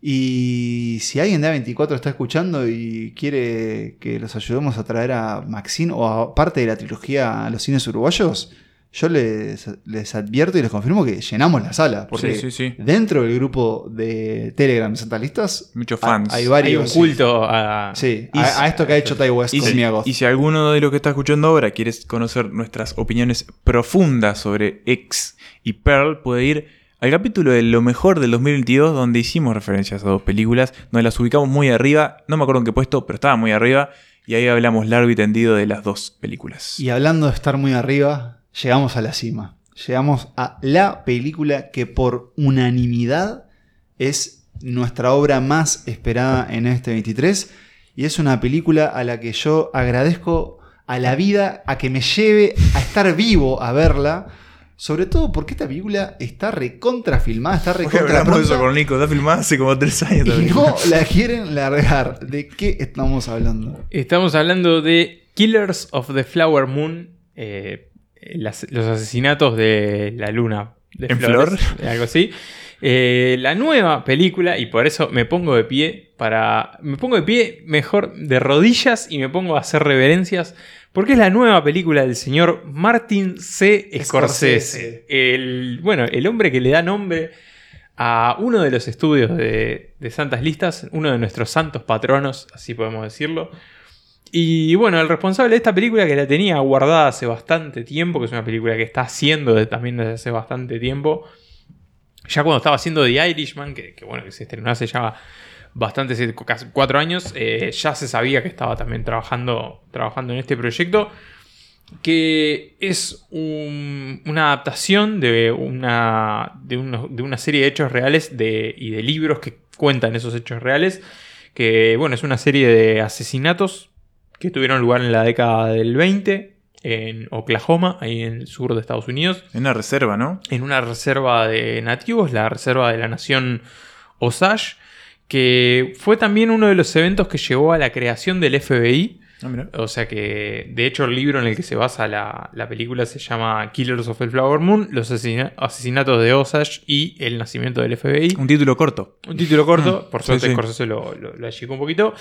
Y si alguien de A24 está escuchando y quiere que los ayudemos a traer a Maxine o a parte de la trilogía a los cines uruguayos, yo les, les advierto y les confirmo que llenamos la sala. Porque Sí, sí, sí. dentro del grupo de Telegram de Santas Listas Muchos fans. hay Hay varios. un culto a. Sí, Y a, esto que ha hecho Ty West Y con si, y si alguno de los que está escuchando ahora quiere conocer nuestras opiniones profundas sobre X y Pearl, puede ir al capítulo de lo mejor del 2022, donde hicimos referencias a dos películas, donde las ubicamos muy arriba, no me acuerdo en qué puesto, pero estaba muy arriba, y ahí hablamos largo y tendido de las dos películas. Y hablando de estar muy arriba, llegamos a la cima. Llegamos a la película que por unanimidad es nuestra obra más esperada en este 23. Y es una película a la que yo agradezco a la vida, a que me lleve a estar vivo a verla. Sobre todo porque esta película está recontra filmada, está recontra hablamos de eso con Nico, está filmada hace como tres años. y también. no la quieren largar. ¿De qué estamos hablando? Estamos hablando de Killers of the Flower Moon. eh, las- los asesinatos de la luna. De ¿En flores, Algo así. Eh, la nueva película, y por eso me pongo de pie para. Me pongo de pie mejor de rodillas y me pongo a hacer reverencias. Porque es la nueva película del señor Martin C. Scorsese. Scorsese. El, bueno, el hombre que le da nombre a uno de los estudios de, de Santas Listas, uno de nuestros santos patronos, así podemos decirlo. Y bueno, el responsable de esta película que la tenía guardada hace bastante tiempo, que es una película que está haciendo también desde hace bastante tiempo, ya cuando estaba haciendo The Irishman, que, bueno, que se estrenó hace ya bastante, casi cuatro años, eh, ya se sabía que estaba también trabajando, trabajando en este proyecto, que es un- una adaptación de una, de, uno- de una serie de hechos reales de, y de libros que cuentan esos hechos reales, que bueno, es una serie de asesinatos que tuvieron lugar en la década del 20 en Oklahoma, ahí en el sur de Estados Unidos En una reserva, ¿no? en una reserva de nativos, la reserva de la nación Osage, que fue también uno de los eventos que llevó a la creación del FBI. Ah. O sea que, de hecho, el libro en el que se basa la, la película se llama Killers of the Flower Moon, los asesina- asesinatos de Osage y el nacimiento del FBI. Un título corto. Un título corto, por sí, suerte sí. Scorsese lo, lo, un poquito.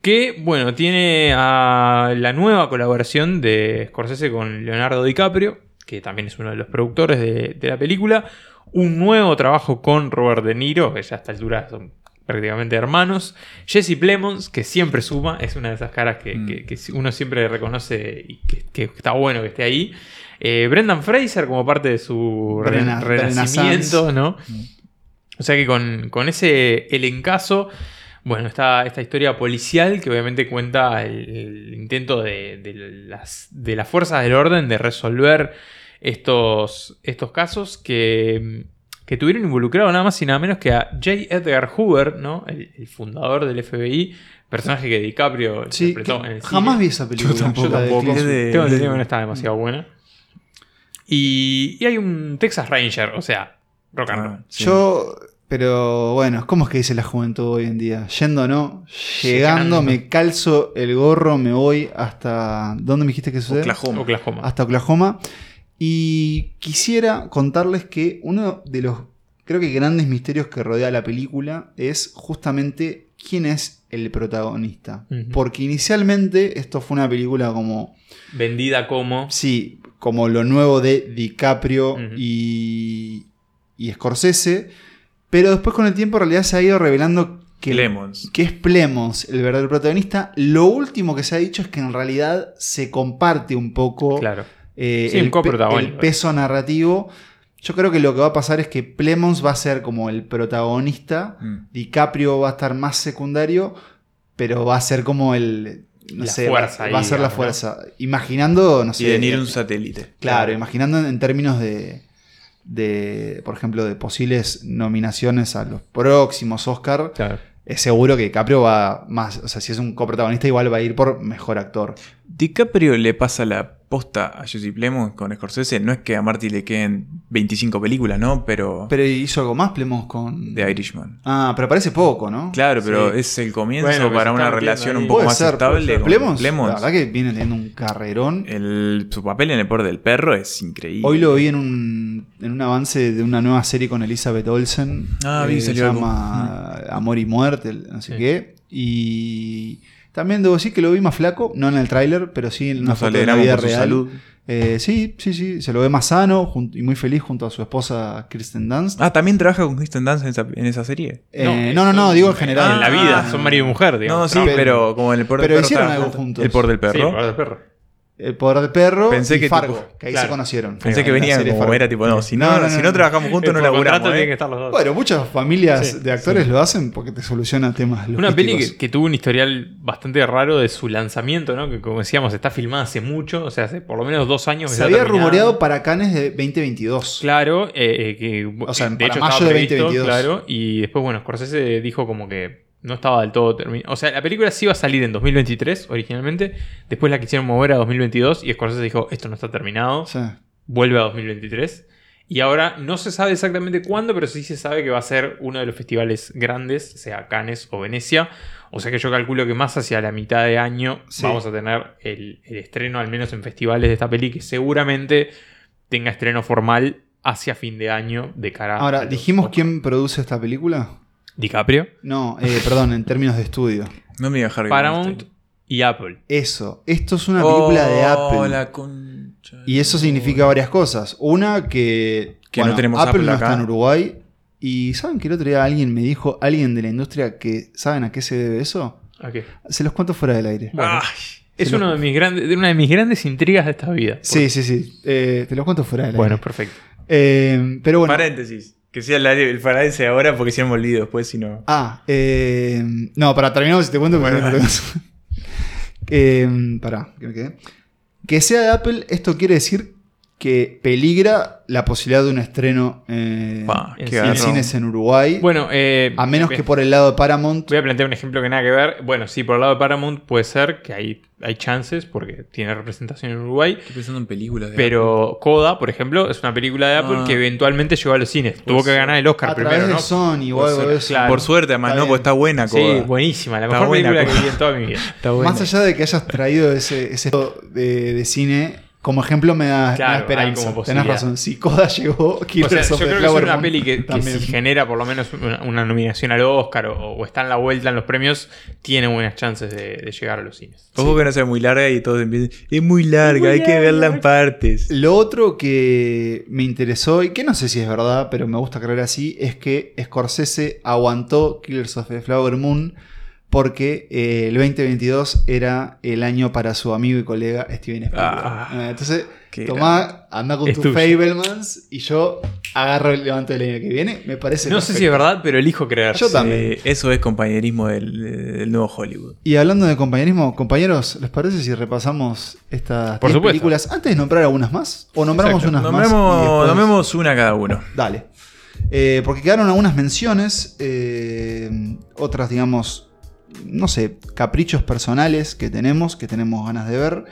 Que, bueno, tiene a la nueva colaboración de Scorsese con Leonardo DiCaprio, que también es uno de los productores de, de la película. Un nuevo trabajo con Robert De Niro, que ya a esta altura son prácticamente hermanos. Jesse Plemons, que siempre suma, es una de esas caras que, Mm. que- que uno siempre reconoce y que, que está bueno que esté ahí. Eh, Brendan Fraser como parte de su re- Rena- renacimiento, ¿no? O sea que con, con ese elencazo, bueno, está esta historia policial que obviamente cuenta el, el intento de, de las, de las fuerzas del orden de resolver estos, estos casos que, que tuvieron involucrado nada más y nada menos que a J. Edgar Hoover, ¿no? el, el fundador del FBI, personaje que DiCaprio Sí, interpretó que en el jamás cine. vi esa película. Yo tampoco. Yo de- Tengo entendido que no está demasiado buena. Y, y hay un Texas Ranger, o sea, rock and roll. Ah, sí. Yo, pero bueno, ¿cómo es que dice la juventud hoy en día? Yendo no, Llegando. llegando, me calzo el gorro, me voy hasta. ¿Dónde me dijiste que sucede? Oklahoma. Oklahoma. Hasta Oklahoma. Y quisiera contarles que uno de los, creo que grandes misterios que rodea la película es justamente quién es el protagonista. Porque inicialmente esto fue una película como Vendida como. Sí, como lo nuevo de DiCaprio y, y Scorsese. Pero después con el tiempo en realidad se ha ido revelando que, Lemons. que es Plemons el verdadero protagonista. Lo último que se ha dicho es que en realidad se comparte un poco Claro. Eh, Sí, el, peso narrativo. Yo creo que lo que va a pasar es que Plemons va a ser como el protagonista. Mm. DiCaprio va a estar más secundario, pero va a ser como el... No La sé, fuerza va, ahí, va a ser la fuerza. Imaginando, no sé... Y venir un satélite. Claro, imaginando en, en términos de, de, por ejemplo, de posibles nominaciones a los próximos Oscar, Claro. es seguro que DiCaprio va más, o sea, si es un coprotagonista igual va a ir por mejor actor. DiCaprio le pasa la posta a Jesse Plemons con Scorsese. No es que a Marty le queden 25 películas, ¿no? Pero, Pero hizo algo más, Plemos con... The Irishman. Ah, pero parece poco, ¿no? Claro, pero Sí. es el comienzo Bueno, para una relación ahí. un poco más ser, estable. con Plemons, Plemons. la verdad que viene teniendo un carrerón. El- su papel en el poder del perro es increíble. Hoy lo vi en un, en un avance de una nueva serie con Elizabeth Olsen. Ah, vi, eh, Se algo. llama Amor y Muerte, no sé Sí. qué. Y también debo decir que lo vi más flaco, no en el tráiler, pero sí en una Nos foto de la vida por su real. salud. Eh, sí, sí, sí, se lo ve más sano y muy feliz junto a su esposa Kristen Dunst. Ah, también trabaja con Kristen Dunst en esa, en esa serie. Eh, no, no, no, digo en general. En la vida, Ah. son marido y mujer, digamos. No, sí, pero- pero, como en el pero del perro. hicieron estaban algo juntos. El del Sí, perro. por el perro. El poder del perro Pensé y que Fargo, tipo- que ahí claro. se conocieron. Pensé que venían como Fargo. era tipo, no, si no, No, no, si no, trabajamos juntos no laburamos. ¿eh? que estar los dos. Bueno, muchas familias Sí, de actores lo hacen porque te soluciona temas Una peli logísticos. que, que tuvo un historial bastante raro de su lanzamiento, ¿no? Que como decíamos, está filmada hace mucho, o sea, hace por lo menos dos años. Se había rumoreado para Cannes de 2022. Claro, eh, eh, que O sea, de para hecho mayo de previsto, 2022. claro, y después, bueno, Scorsese dijo como que no estaba del todo terminado. O sea, la película sí iba a salir en 2023 originalmente, después la quisieron mover a 2022 y Scorsese dijo, esto no está terminado, sea, vuelve a 2023. Y ahora no se sabe exactamente cuándo, pero sí se sabe que va a ser uno de los festivales grandes, sea Cannes o Venecia. O sea que yo calculo que más hacia la mitad de año Sí. vamos a tener el, el estreno, al menos en festivales de esta peli, que seguramente tenga estreno formal hacia fin de año de cara a ahora, ¿dijimos quién produce esta película? DiCaprio, No, eh, perdón, en términos de estudio. No me iba a dejar Paramount y Apple. Eso, esto es una película de Apple. Oh, la concha. Y eso significa varias cosas. Una, que, Que no tenemos Apple, Apple no acá. está en Uruguay. Y ¿saben que el otro día alguien me dijo, alguien de la industria, que saben a qué se debe eso? ¿A qué? Se los cuento fuera del aire. Bueno, Ay, es uno de mis grandes, de una de mis grandes intrigas de esta vida. Sí, sí, sí. Eh, te los cuento fuera del Bueno, aire. perfecto. Eh, pero bueno. Paréntesis. Que sea el, el paréntesis ahora porque no me olvido después, si no. Ah, eh, no, para terminar, si te cuento. Bueno, eh, pará, que me quedé. Que sea de Apple, esto quiere decir que peligra la posibilidad de un estreno eh, en qué en garrón. cines en Uruguay. Bueno, eh, a menos que por el lado de Paramount. Voy a plantear un ejemplo que nada que ver. Bueno, sí, por el lado de Paramount puede ser que hay, hay chances porque tiene representación en Uruguay. Estoy pensando en películas de Pero Coda, por ejemplo, es una película de Apple Ah. que eventualmente llegó a los cines. Tuvo que ser. ganar el Oscar a primero, través ¿no? de Sony o Puede algo eso. claro. Por suerte, además, Está no, porque está buena, Sí, Coda. buenísima. La Está mejor buena, película que vi en toda mi vida. Está buena. Más allá de que hayas traído ese, ese de, de cine, como ejemplo me da, me da Claro, hay esperanza. como Tenés razón. Si Coda llegó, O Killers sea, yo creo que es una Moon peli que, que también. si genera por lo menos una, una nominación al Oscar o, o está en la vuelta en los premios, tiene buenas chances de, de llegar a los cines. Ojo que no sea muy larga y todos empiezan. Es muy larga, hay que verla en partes. Lo otro que me interesó, y que no sé si es verdad, pero me gusta creer así, es que Scorsese aguantó Killers of the Flower Moon porque eh, el 2022 era el año para su amigo y colega Steven Spielberg. Ah, Eh, Entonces, tomá, anda con tus. Fablemans y yo agarro el levanto del año que viene. Me parece No sé si es verdad, pero elijo creer. Yo también. Eh, eso es compañerismo del, del nuevo Hollywood. Y hablando de compañerismo, compañeros, ¿les parece si repasamos estas Por 10 supuesto. películas antes de nombrar algunas más? ¿O nombramos Exacto. unas más? después- nombremos una cada uno. Dale. Eh, porque quedaron algunas menciones, otras, digamos, no sé, caprichos personales que tenemos, que tenemos ganas de ver.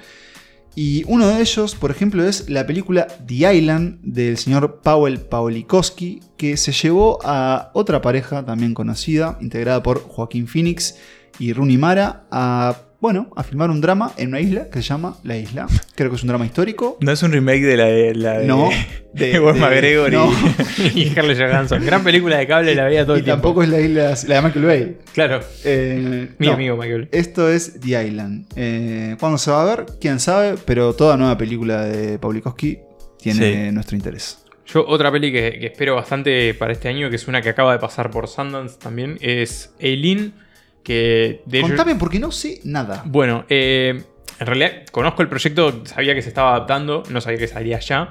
Y uno de ellos, por ejemplo, es la película The Island del señor Powell Pawlikowski, que se llevó a otra pareja también conocida, integrada por Joaquín Phoenix y Rooney Mara, a, bueno, a filmar un drama en una isla que se llama La Isla. Creo que es un drama histórico. No es un remake de la de. La de No, de, de- Ewan de- McGregor y- no. y Scarlett Johansson. Gran película de cable, la veía todo Y el tiempo. tampoco es la isla, la de Michael Bay. Claro, Eh, mi no. amigo Michael. Esto es The Island. Eh, ¿Cuándo se va a ver? ¿Quién sabe? Pero toda nueva película de Pawlikowski tiene Sí. nuestro interés. Yo, otra peli que, que espero bastante para este año, que es una que acaba de pasar por Sundance también, es Eileen. Que de hecho- Contame porque no sé nada. Bueno, eh, en realidad conozco el proyecto, sabía que se estaba adaptando, no sabía que salía ya.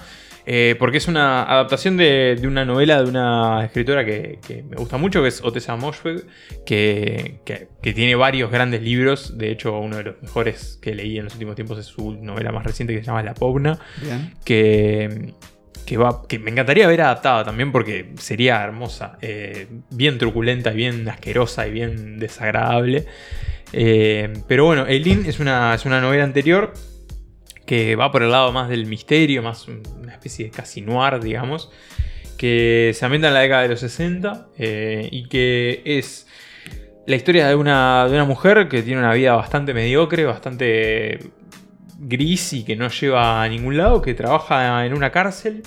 eh, porque es una adaptación de, de una novela de una escritora que, que me gusta mucho, que es Otessa Moshfegh, que, que- que tiene varios grandes libros. De hecho, uno de los mejores que leí en los últimos tiempos es su novela más reciente que se llama La Bien. que, que, va, que me encantaría ver adaptada también porque sería hermosa, eh, bien truculenta y bien asquerosa y bien desagradable. Eh, pero bueno, Eileen es una, es una novela anterior que va por el lado más del misterio, más una especie de casi noir, digamos, que se ambienta en la década de los 60 eh, y que es la historia de una, de una mujer que tiene una vida bastante mediocre, bastante gris y que no lleva a ningún lado, que trabaja en una cárcel,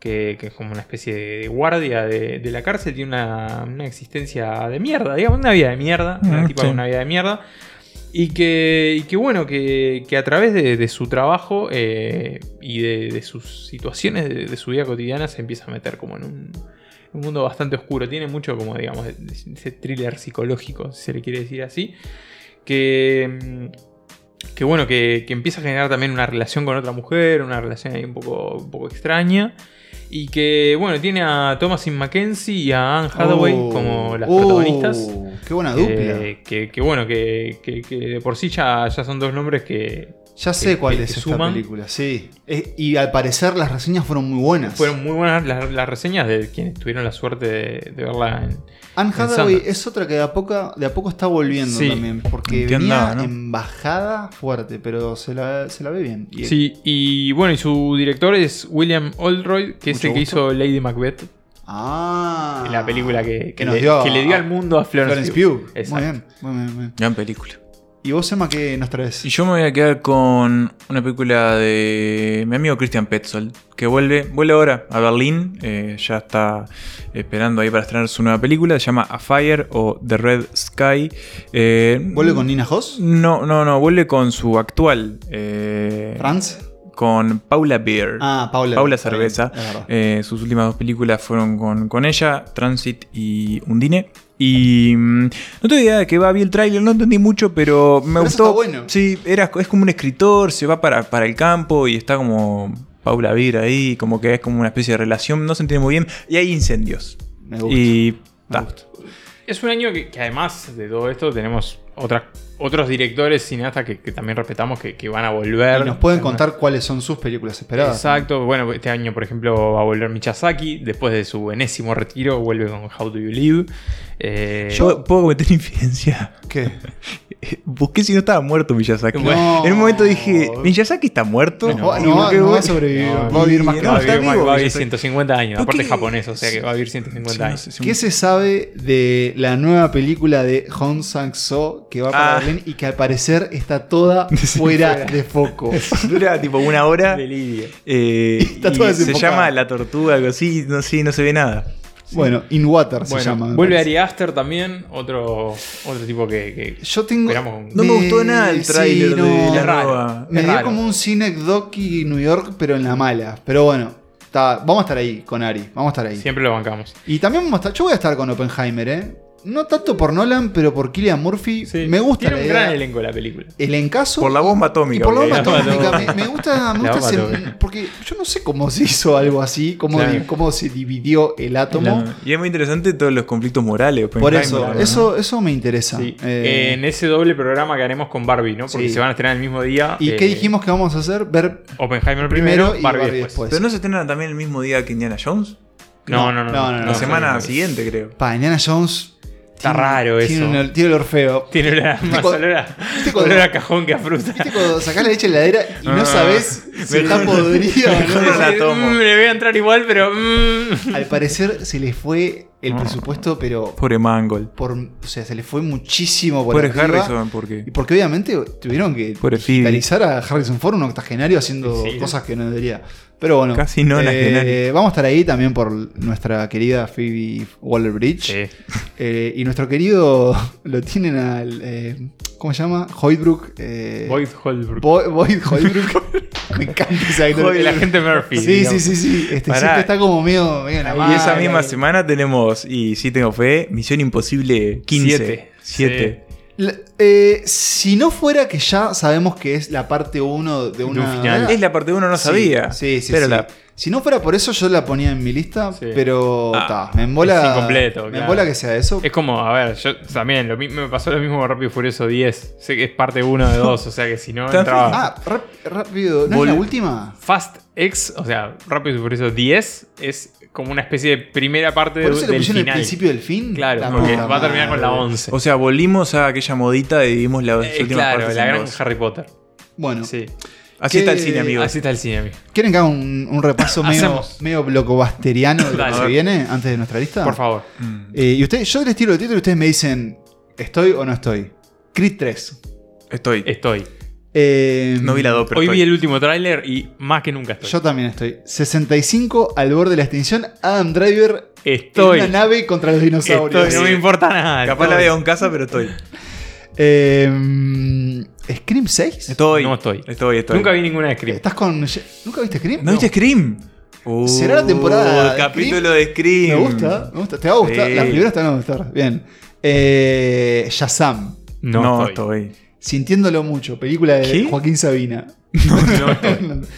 que, que es como una especie de guardia de, de la cárcel, tiene una, una existencia de mierda, digamos, una vida de mierda, una Mm, tipa sí. con una vida de mierda. Y que, y que bueno, que, que a través de, de su trabajo eh, y de, de sus situaciones de, su vida cotidiana se empieza a meter como en un, un mundo bastante oscuro. Tiene mucho como, digamos, ese thriller psicológico, si se le quiere decir así. Que, mm, que bueno, que, que empieza a generar también una relación con otra mujer, una relación ahí un poco, un poco extraña. Y que, bueno, tiene a Thomasin Mackenzie y a Anne Hathaway Oh. como las Oh, protagonistas. Qué buena dupla. Eh, que, que bueno, que, que- que de por sí ya, ya son dos nombres que ya sé que- cuál que- es que esta suman. película, sí. Eh, y al parecer las reseñas fueron muy buenas. fueron muy buenas las, las reseñas de quienes tuvieron la suerte de, de verla en. Anne Hathaway es otra que de a poco, de a poco está volviendo Sí. también. Porque ¿En qué venía no? en bajada fuerte, pero se la, se la ve bien. Y- Sí, y bueno, y su director es William Oldroyd, que es el que hizo Lady Macbeth, Ah. la película que, que nos le, dio que le dio a- al mundo a Florence, Florence Pugh. Muy Exacto. bien, muy bien, muy bien. Gran película. ¿Y vos, Emma, qué nos traes? Y yo me voy a quedar con una película de mi amigo Christian Petzold, que vuelve, vuelve ahora a Berlín, eh, ya está esperando ahí para estrenar su nueva película, se llama A Fire o The Red Sky. Eh, ¿Vuelve con Nina Hoss? No, no, no, vuelve con su actual. eh, ¿Franz? Con Paula Beer. Ah, Paula. Paula Cerveza. Eh, sus últimas dos películas fueron con, con ella, Transit y Undine. Y mm, no tengo idea de que va, vi el tráiler, no entendí mucho, pero me Pero eso gustó. está bueno. Sí, era, es como un escritor, se va para, para el campo y está como Paula Beer ahí, como que es como una especie de relación, no se entiende muy bien. Y hay incendios. Me gusta. Y Me ta. gusta. Es un año que, que además de todo esto tenemos otras, otros directores cineastas que, que también respetamos que, que van a volver. Y nos pueden contar cuáles son sus películas esperadas. Exacto, bueno, este año por ejemplo va a volver Miyazaki, después de su enésimo retiro vuelve con How Do You Live. Eh, Yo puedo cometer infidencia. ¿Qué? Busqué si no estaba muerto Miyazaki. No. En un momento dije, ¿Miyazaki está muerto. No, no, va- busqué, no va a bueno, sobrevivir. No, va a vivir más que no, va, está vivir, vivo va a vivir Miyazaki. 150 años, ¿Por aparte qué? es japonés, o sea que va a vivir 150 Sí, no años. sé, sí, ¿Qué se sabe de la nueva película de Hong Sang-so que va para Ah. Berlín y que al parecer está toda fuera de foco? Dura tipo una hora. Delirio. eh, Está y toda se llama La Tortuga, algo así. No, sí, no se ve nada. Bueno, In Water se llama. vuelve parece. Ari Aster también, otro, otro tipo que, que Yo tengo. esperamos No me gustó nada el sí, tráiler no. de la raro. Me dio raro. como un Cinecdoc New York, pero en la mala. Pero bueno, está- vamos a estar ahí con Ari. Vamos a estar ahí. siempre lo bancamos. Y también vamos a estar. Yo voy a estar con Oppenheimer, ¿eh? No tanto por Nolan, pero por Killian Murphy. Sí. Me gusta Tiene la un idea. gran elenco la película. El encaso. Por la bomba atómica. Y por la bomba atómica. Me, me gusta, me gusta ese- porque yo no sé cómo se hizo algo así, cómo, Claro. di- cómo se dividió el átomo. Y es muy interesante todos los conflictos morales. Por eso, eso, eso me interesa. Sí. Eh, en ese doble programa que haremos con Barbie, ¿no? Porque Sí. se van a estrenar el mismo día. ¿Y eh, qué dijimos que vamos a hacer? Ver Oppenheimer primero y Barbie, Barbie después. después. Pero no se estrenan también el mismo día que Indiana Jones. No, no, no. No, no, no, La no, semana no. siguiente, creo. para Indiana Jones. Está raro eso. Tiene, un- tiene el orfeo. Tiene olor a- más cuando- olor a, ¿viste cuando- olor a cajón que a fruta. ¿Viste cuando sacás la leche en la heladera y no Ah, sabes si está podrida o no? no la tomo. Mm, le voy a entrar igual, pero. mm. Al parecer se le fue el presupuesto, pero Pobre Mangold. por, o sea, se le fue muchísimo por Pobre arriba. Harrison, porque. Y porque obviamente tuvieron que Pobre Phoebe. digitalizar a Harrison Ford, un octogenario, haciendo Sí. cosas que no debería. Pero bueno, Casi no eh, vamos a estar ahí también por nuestra querida Phoebe Waller Bridge. Sí. Eh, y nuestro querido lo tienen al. eh, ¿Cómo se llama? Hoytbrook. Eh, Boyd Holbrook. Bo- Boyd Hoytbrook. Me encanta ese actor. el agente Murphy. Sí, sí, digamos. sí, sí. Este, Pará. siempre está como medio, medio Y esa misma semana tenemos, y sí tengo fe, Misión Imposible 15. Siete. 7. Eh, si no fuera que ya sabemos que es la parte 1 de una. un final. Es la parte 1, no Sí, sabía. Sí, sí, Pero sí. la- Si no fuera por eso, yo la ponía en mi lista, Sí. pero Ah, ta, me embola. es incompleto, Me claro. embola que sea eso. Es como, a ver, yo también, lo, me pasó lo mismo con Rápido y Furioso 10. Sé que es parte 1 de 2, o sea que si no entraba. Ah, rápido. ¿No Vol- es la última? Fast X, o sea, Rápido y Furioso 10 es como una especie de primera parte ¿Por eso le del pusieron el final. principio del fin? Claro, La porque puta va a terminar con la madre. 11. O sea, volvimos a aquella modita y dividimos las Eh, últimas claro, partes la en gran dos. Harry Potter. Bueno, Sí. Así ¿Qué- está el cine, amigos. Así está el cine, amigo. ¿quieren que haga un, un repaso medio, Hacemos. medio blocobasteriano de lo Dale. que se viene antes de nuestra lista? Por favor. Mm. Eh, y usted, yo les tiro el título y ustedes me dicen, ¿estoy o no estoy? Creed 3. Estoy. Estoy. Eh, No vi la 2, pero Hoy estoy. vi el último tráiler y más que nunca estoy. Yo también estoy. 65 al borde de la extinción. Adam Driver estoy. en una nave contra los dinosaurios. Estoy, no me importa nada. Capaz la veo en casa, pero estoy. Eh, ¿Scream 6? Estoy. No estoy. Estoy, estoy. Nunca vi ninguna de Scream. ¿Estás con. ¿Nunca viste Scream? ¿No viste Scream? Uh, ¿Será la temporada de capítulo de Scream. Me gusta, me gusta. ¿Te va a gustar? Sí. Las primeras te van a gustar. Bien. Eh, Shazam. No, No, estoy. estoy. Sintiéndolo mucho. Película de ¿Qué? Joaquín Sabina. No estoy.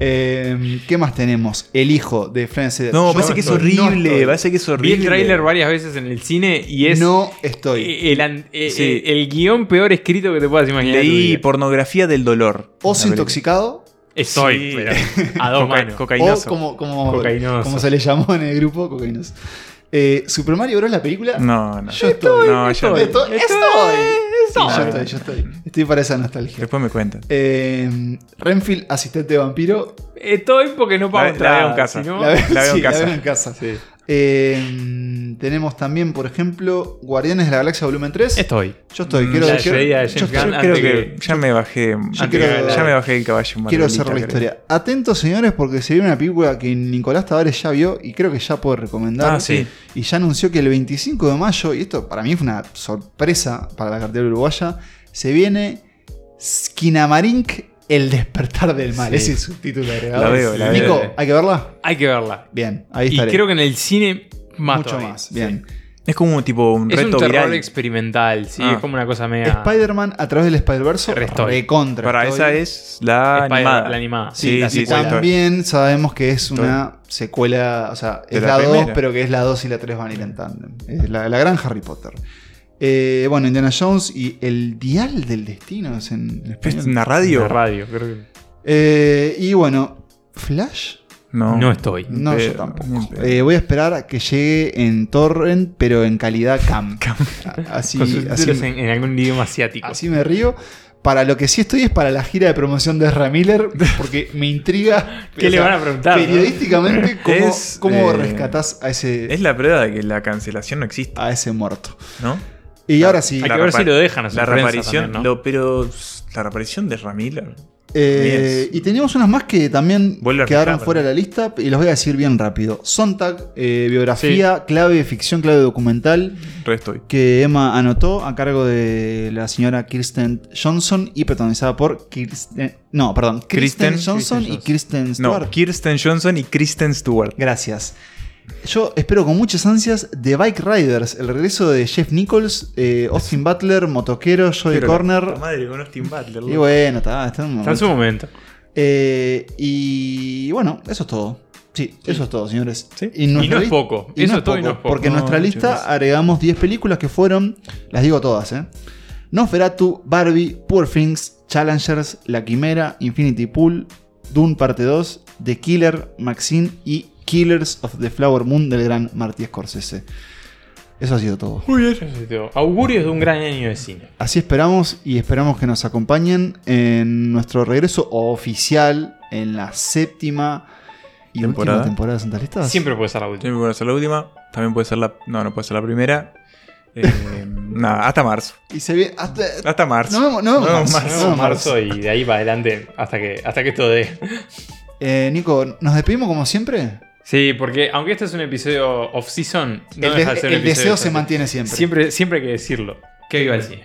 Eh, ¿Qué más tenemos? El hijo de Francis. No, Yo parece que es estoy. No horrible. parece que es Vi horrible. el tráiler varias veces en el cine y es No estoy. eh, el, Sí. eh, el guion peor escrito que te puedas imaginar. Leí pornografía del dolor. Oso intoxicado. Estoy, Sí. pero a dos Coca- manos. O Cocainoso. como, como, Cocainoso. como se le llamó en el grupo, cocainoso. Eh, Super Mario Bros. la película. No, no. Yo estoy. No, ya no. Estoy. Estoy. Sí, yo estoy, yo estoy. Estoy para esa nostalgia. Después me cuentas. Eh, Renfield, asistente de vampiro. Estoy porque no pago La- la veo en casa. La, la veo en sí, la casa. veo en casa. Sí. Eh, tenemos también, por ejemplo, Guardianes de la Galaxia Volumen 3. Estoy. Yo estoy. Mm, Quiero, la quiero- despedida de yo Yo creo que que- ya me bajé. Yo quiero- ya me bajé el caballo. Quiero cerrar la creo. historia. Atentos, señores, porque se viene una película que Nicolás Tavares ya vio y creo que ya puede recomendar. Ah, sí. Y ya anunció que el 25 de mayo, y esto para mí fue una sorpresa para la cartera uruguaya, se viene Skinamarink, El despertar del mal. Sí. Ese es su título agregado. La veo, la Nico, veo. ¿hay que verla? Hay que verla. Bien, ahí Y estaré. creo que en el cine más Mucho todavía. más. Bien. Es como un tipo un Es un terror viral. experimental, sí, Ah. es como una cosa media. Spider-Man a través del Spider-Verse. Recontra. Para estoy. esa es la animada. La animada. Sí, Sí, la sí, también sabemos que es una secuela, o sea, es la la 2, primera. pero que es la 2 y la 3 van a ir en tándem. Es la, la gran Harry Potter. Eh, bueno, Indiana Jones y el Dial del Destino es en, en ¿Es español. una radio? La radio, creo que. Eh, y bueno, Flash. No. No estoy. No, Pero- yo tampoco. Eh, voy a esperar a que llegue en Torrent, pero en calidad cam. Así, sus así, títulos en, en algún idioma asiático. así me río. Para lo que sí estoy es para la gira de promoción de Ezra Miller, porque me intriga. ¿Qué le van a preguntar, no? Periodísticamente, ¿cómo, Es, cómo eh, rescatás a ese, Es la prueba de que la cancelación no existe, a ese muerto? ¿no? Y ahora sí, Hay que ver si lo dejan a su La reaparición, también, ¿no? lo- pero la reaparición de Ramiller. eh, y teníamos unas más que también Vuelve a quedaron fuera de la lista y los voy a decir bien rápido. Sontag, eh, biografía, clave, ficción, clave documental Re estoy. que Emma anotó a cargo de la señora Kirsten Johnson y protagonizada por Kirsten, no, perdón, Kristen, Kristen- Johnson y Kristen Stewart. No, Kirsten Johnson y Kristen Stewart. Gracias. Yo espero con muchas ansias The Bike Riders, el regreso de Jeff Nichols, eh, Austin Butler, motoquero, Joey Pero Corner. la madre con Austin Butler. Y bueno, está, está en un Está en su momento. momento. Eh, y bueno, eso es todo. Sí, eso es todo, señores. Sí. Y no es poco. y Eso no es todo y no es poco. Porque en No, nuestra lista agregamos 10 películas que fueron, las digo todas, ¿eh? Nosferatu, Barbie, Poor Things, Challengers, La Quimera, Infinity Pool, Dune Parte 2, The Killer, Maxine y Killers of the Flower Moon del gran Marty Scorsese. Eso ha sido todo. Muy bien. Augurios de un gran año de cine. Así esperamos y esperamos que nos acompañen en nuestro regreso oficial en la séptima y Temporada. última temporada de Santa Listas. Siempre puede ser la última. Siempre puede ser la última. También puede ser la. No, no puede ser la primera. Eh, nada, hasta marzo. Y se ve hasta. Hasta marzo. Nos vemos, nos vemos Nos marzo. vemos marzo y de ahí para adelante hasta que, hasta que esto dé. Eh, Nico, ¿nos despedimos como siempre? Sí, porque aunque este es un episodio off-season, no el deja de- de ser un el episodio deseo de se mantiene siempre. Siempre, siempre hay que decirlo. Que viva el cine.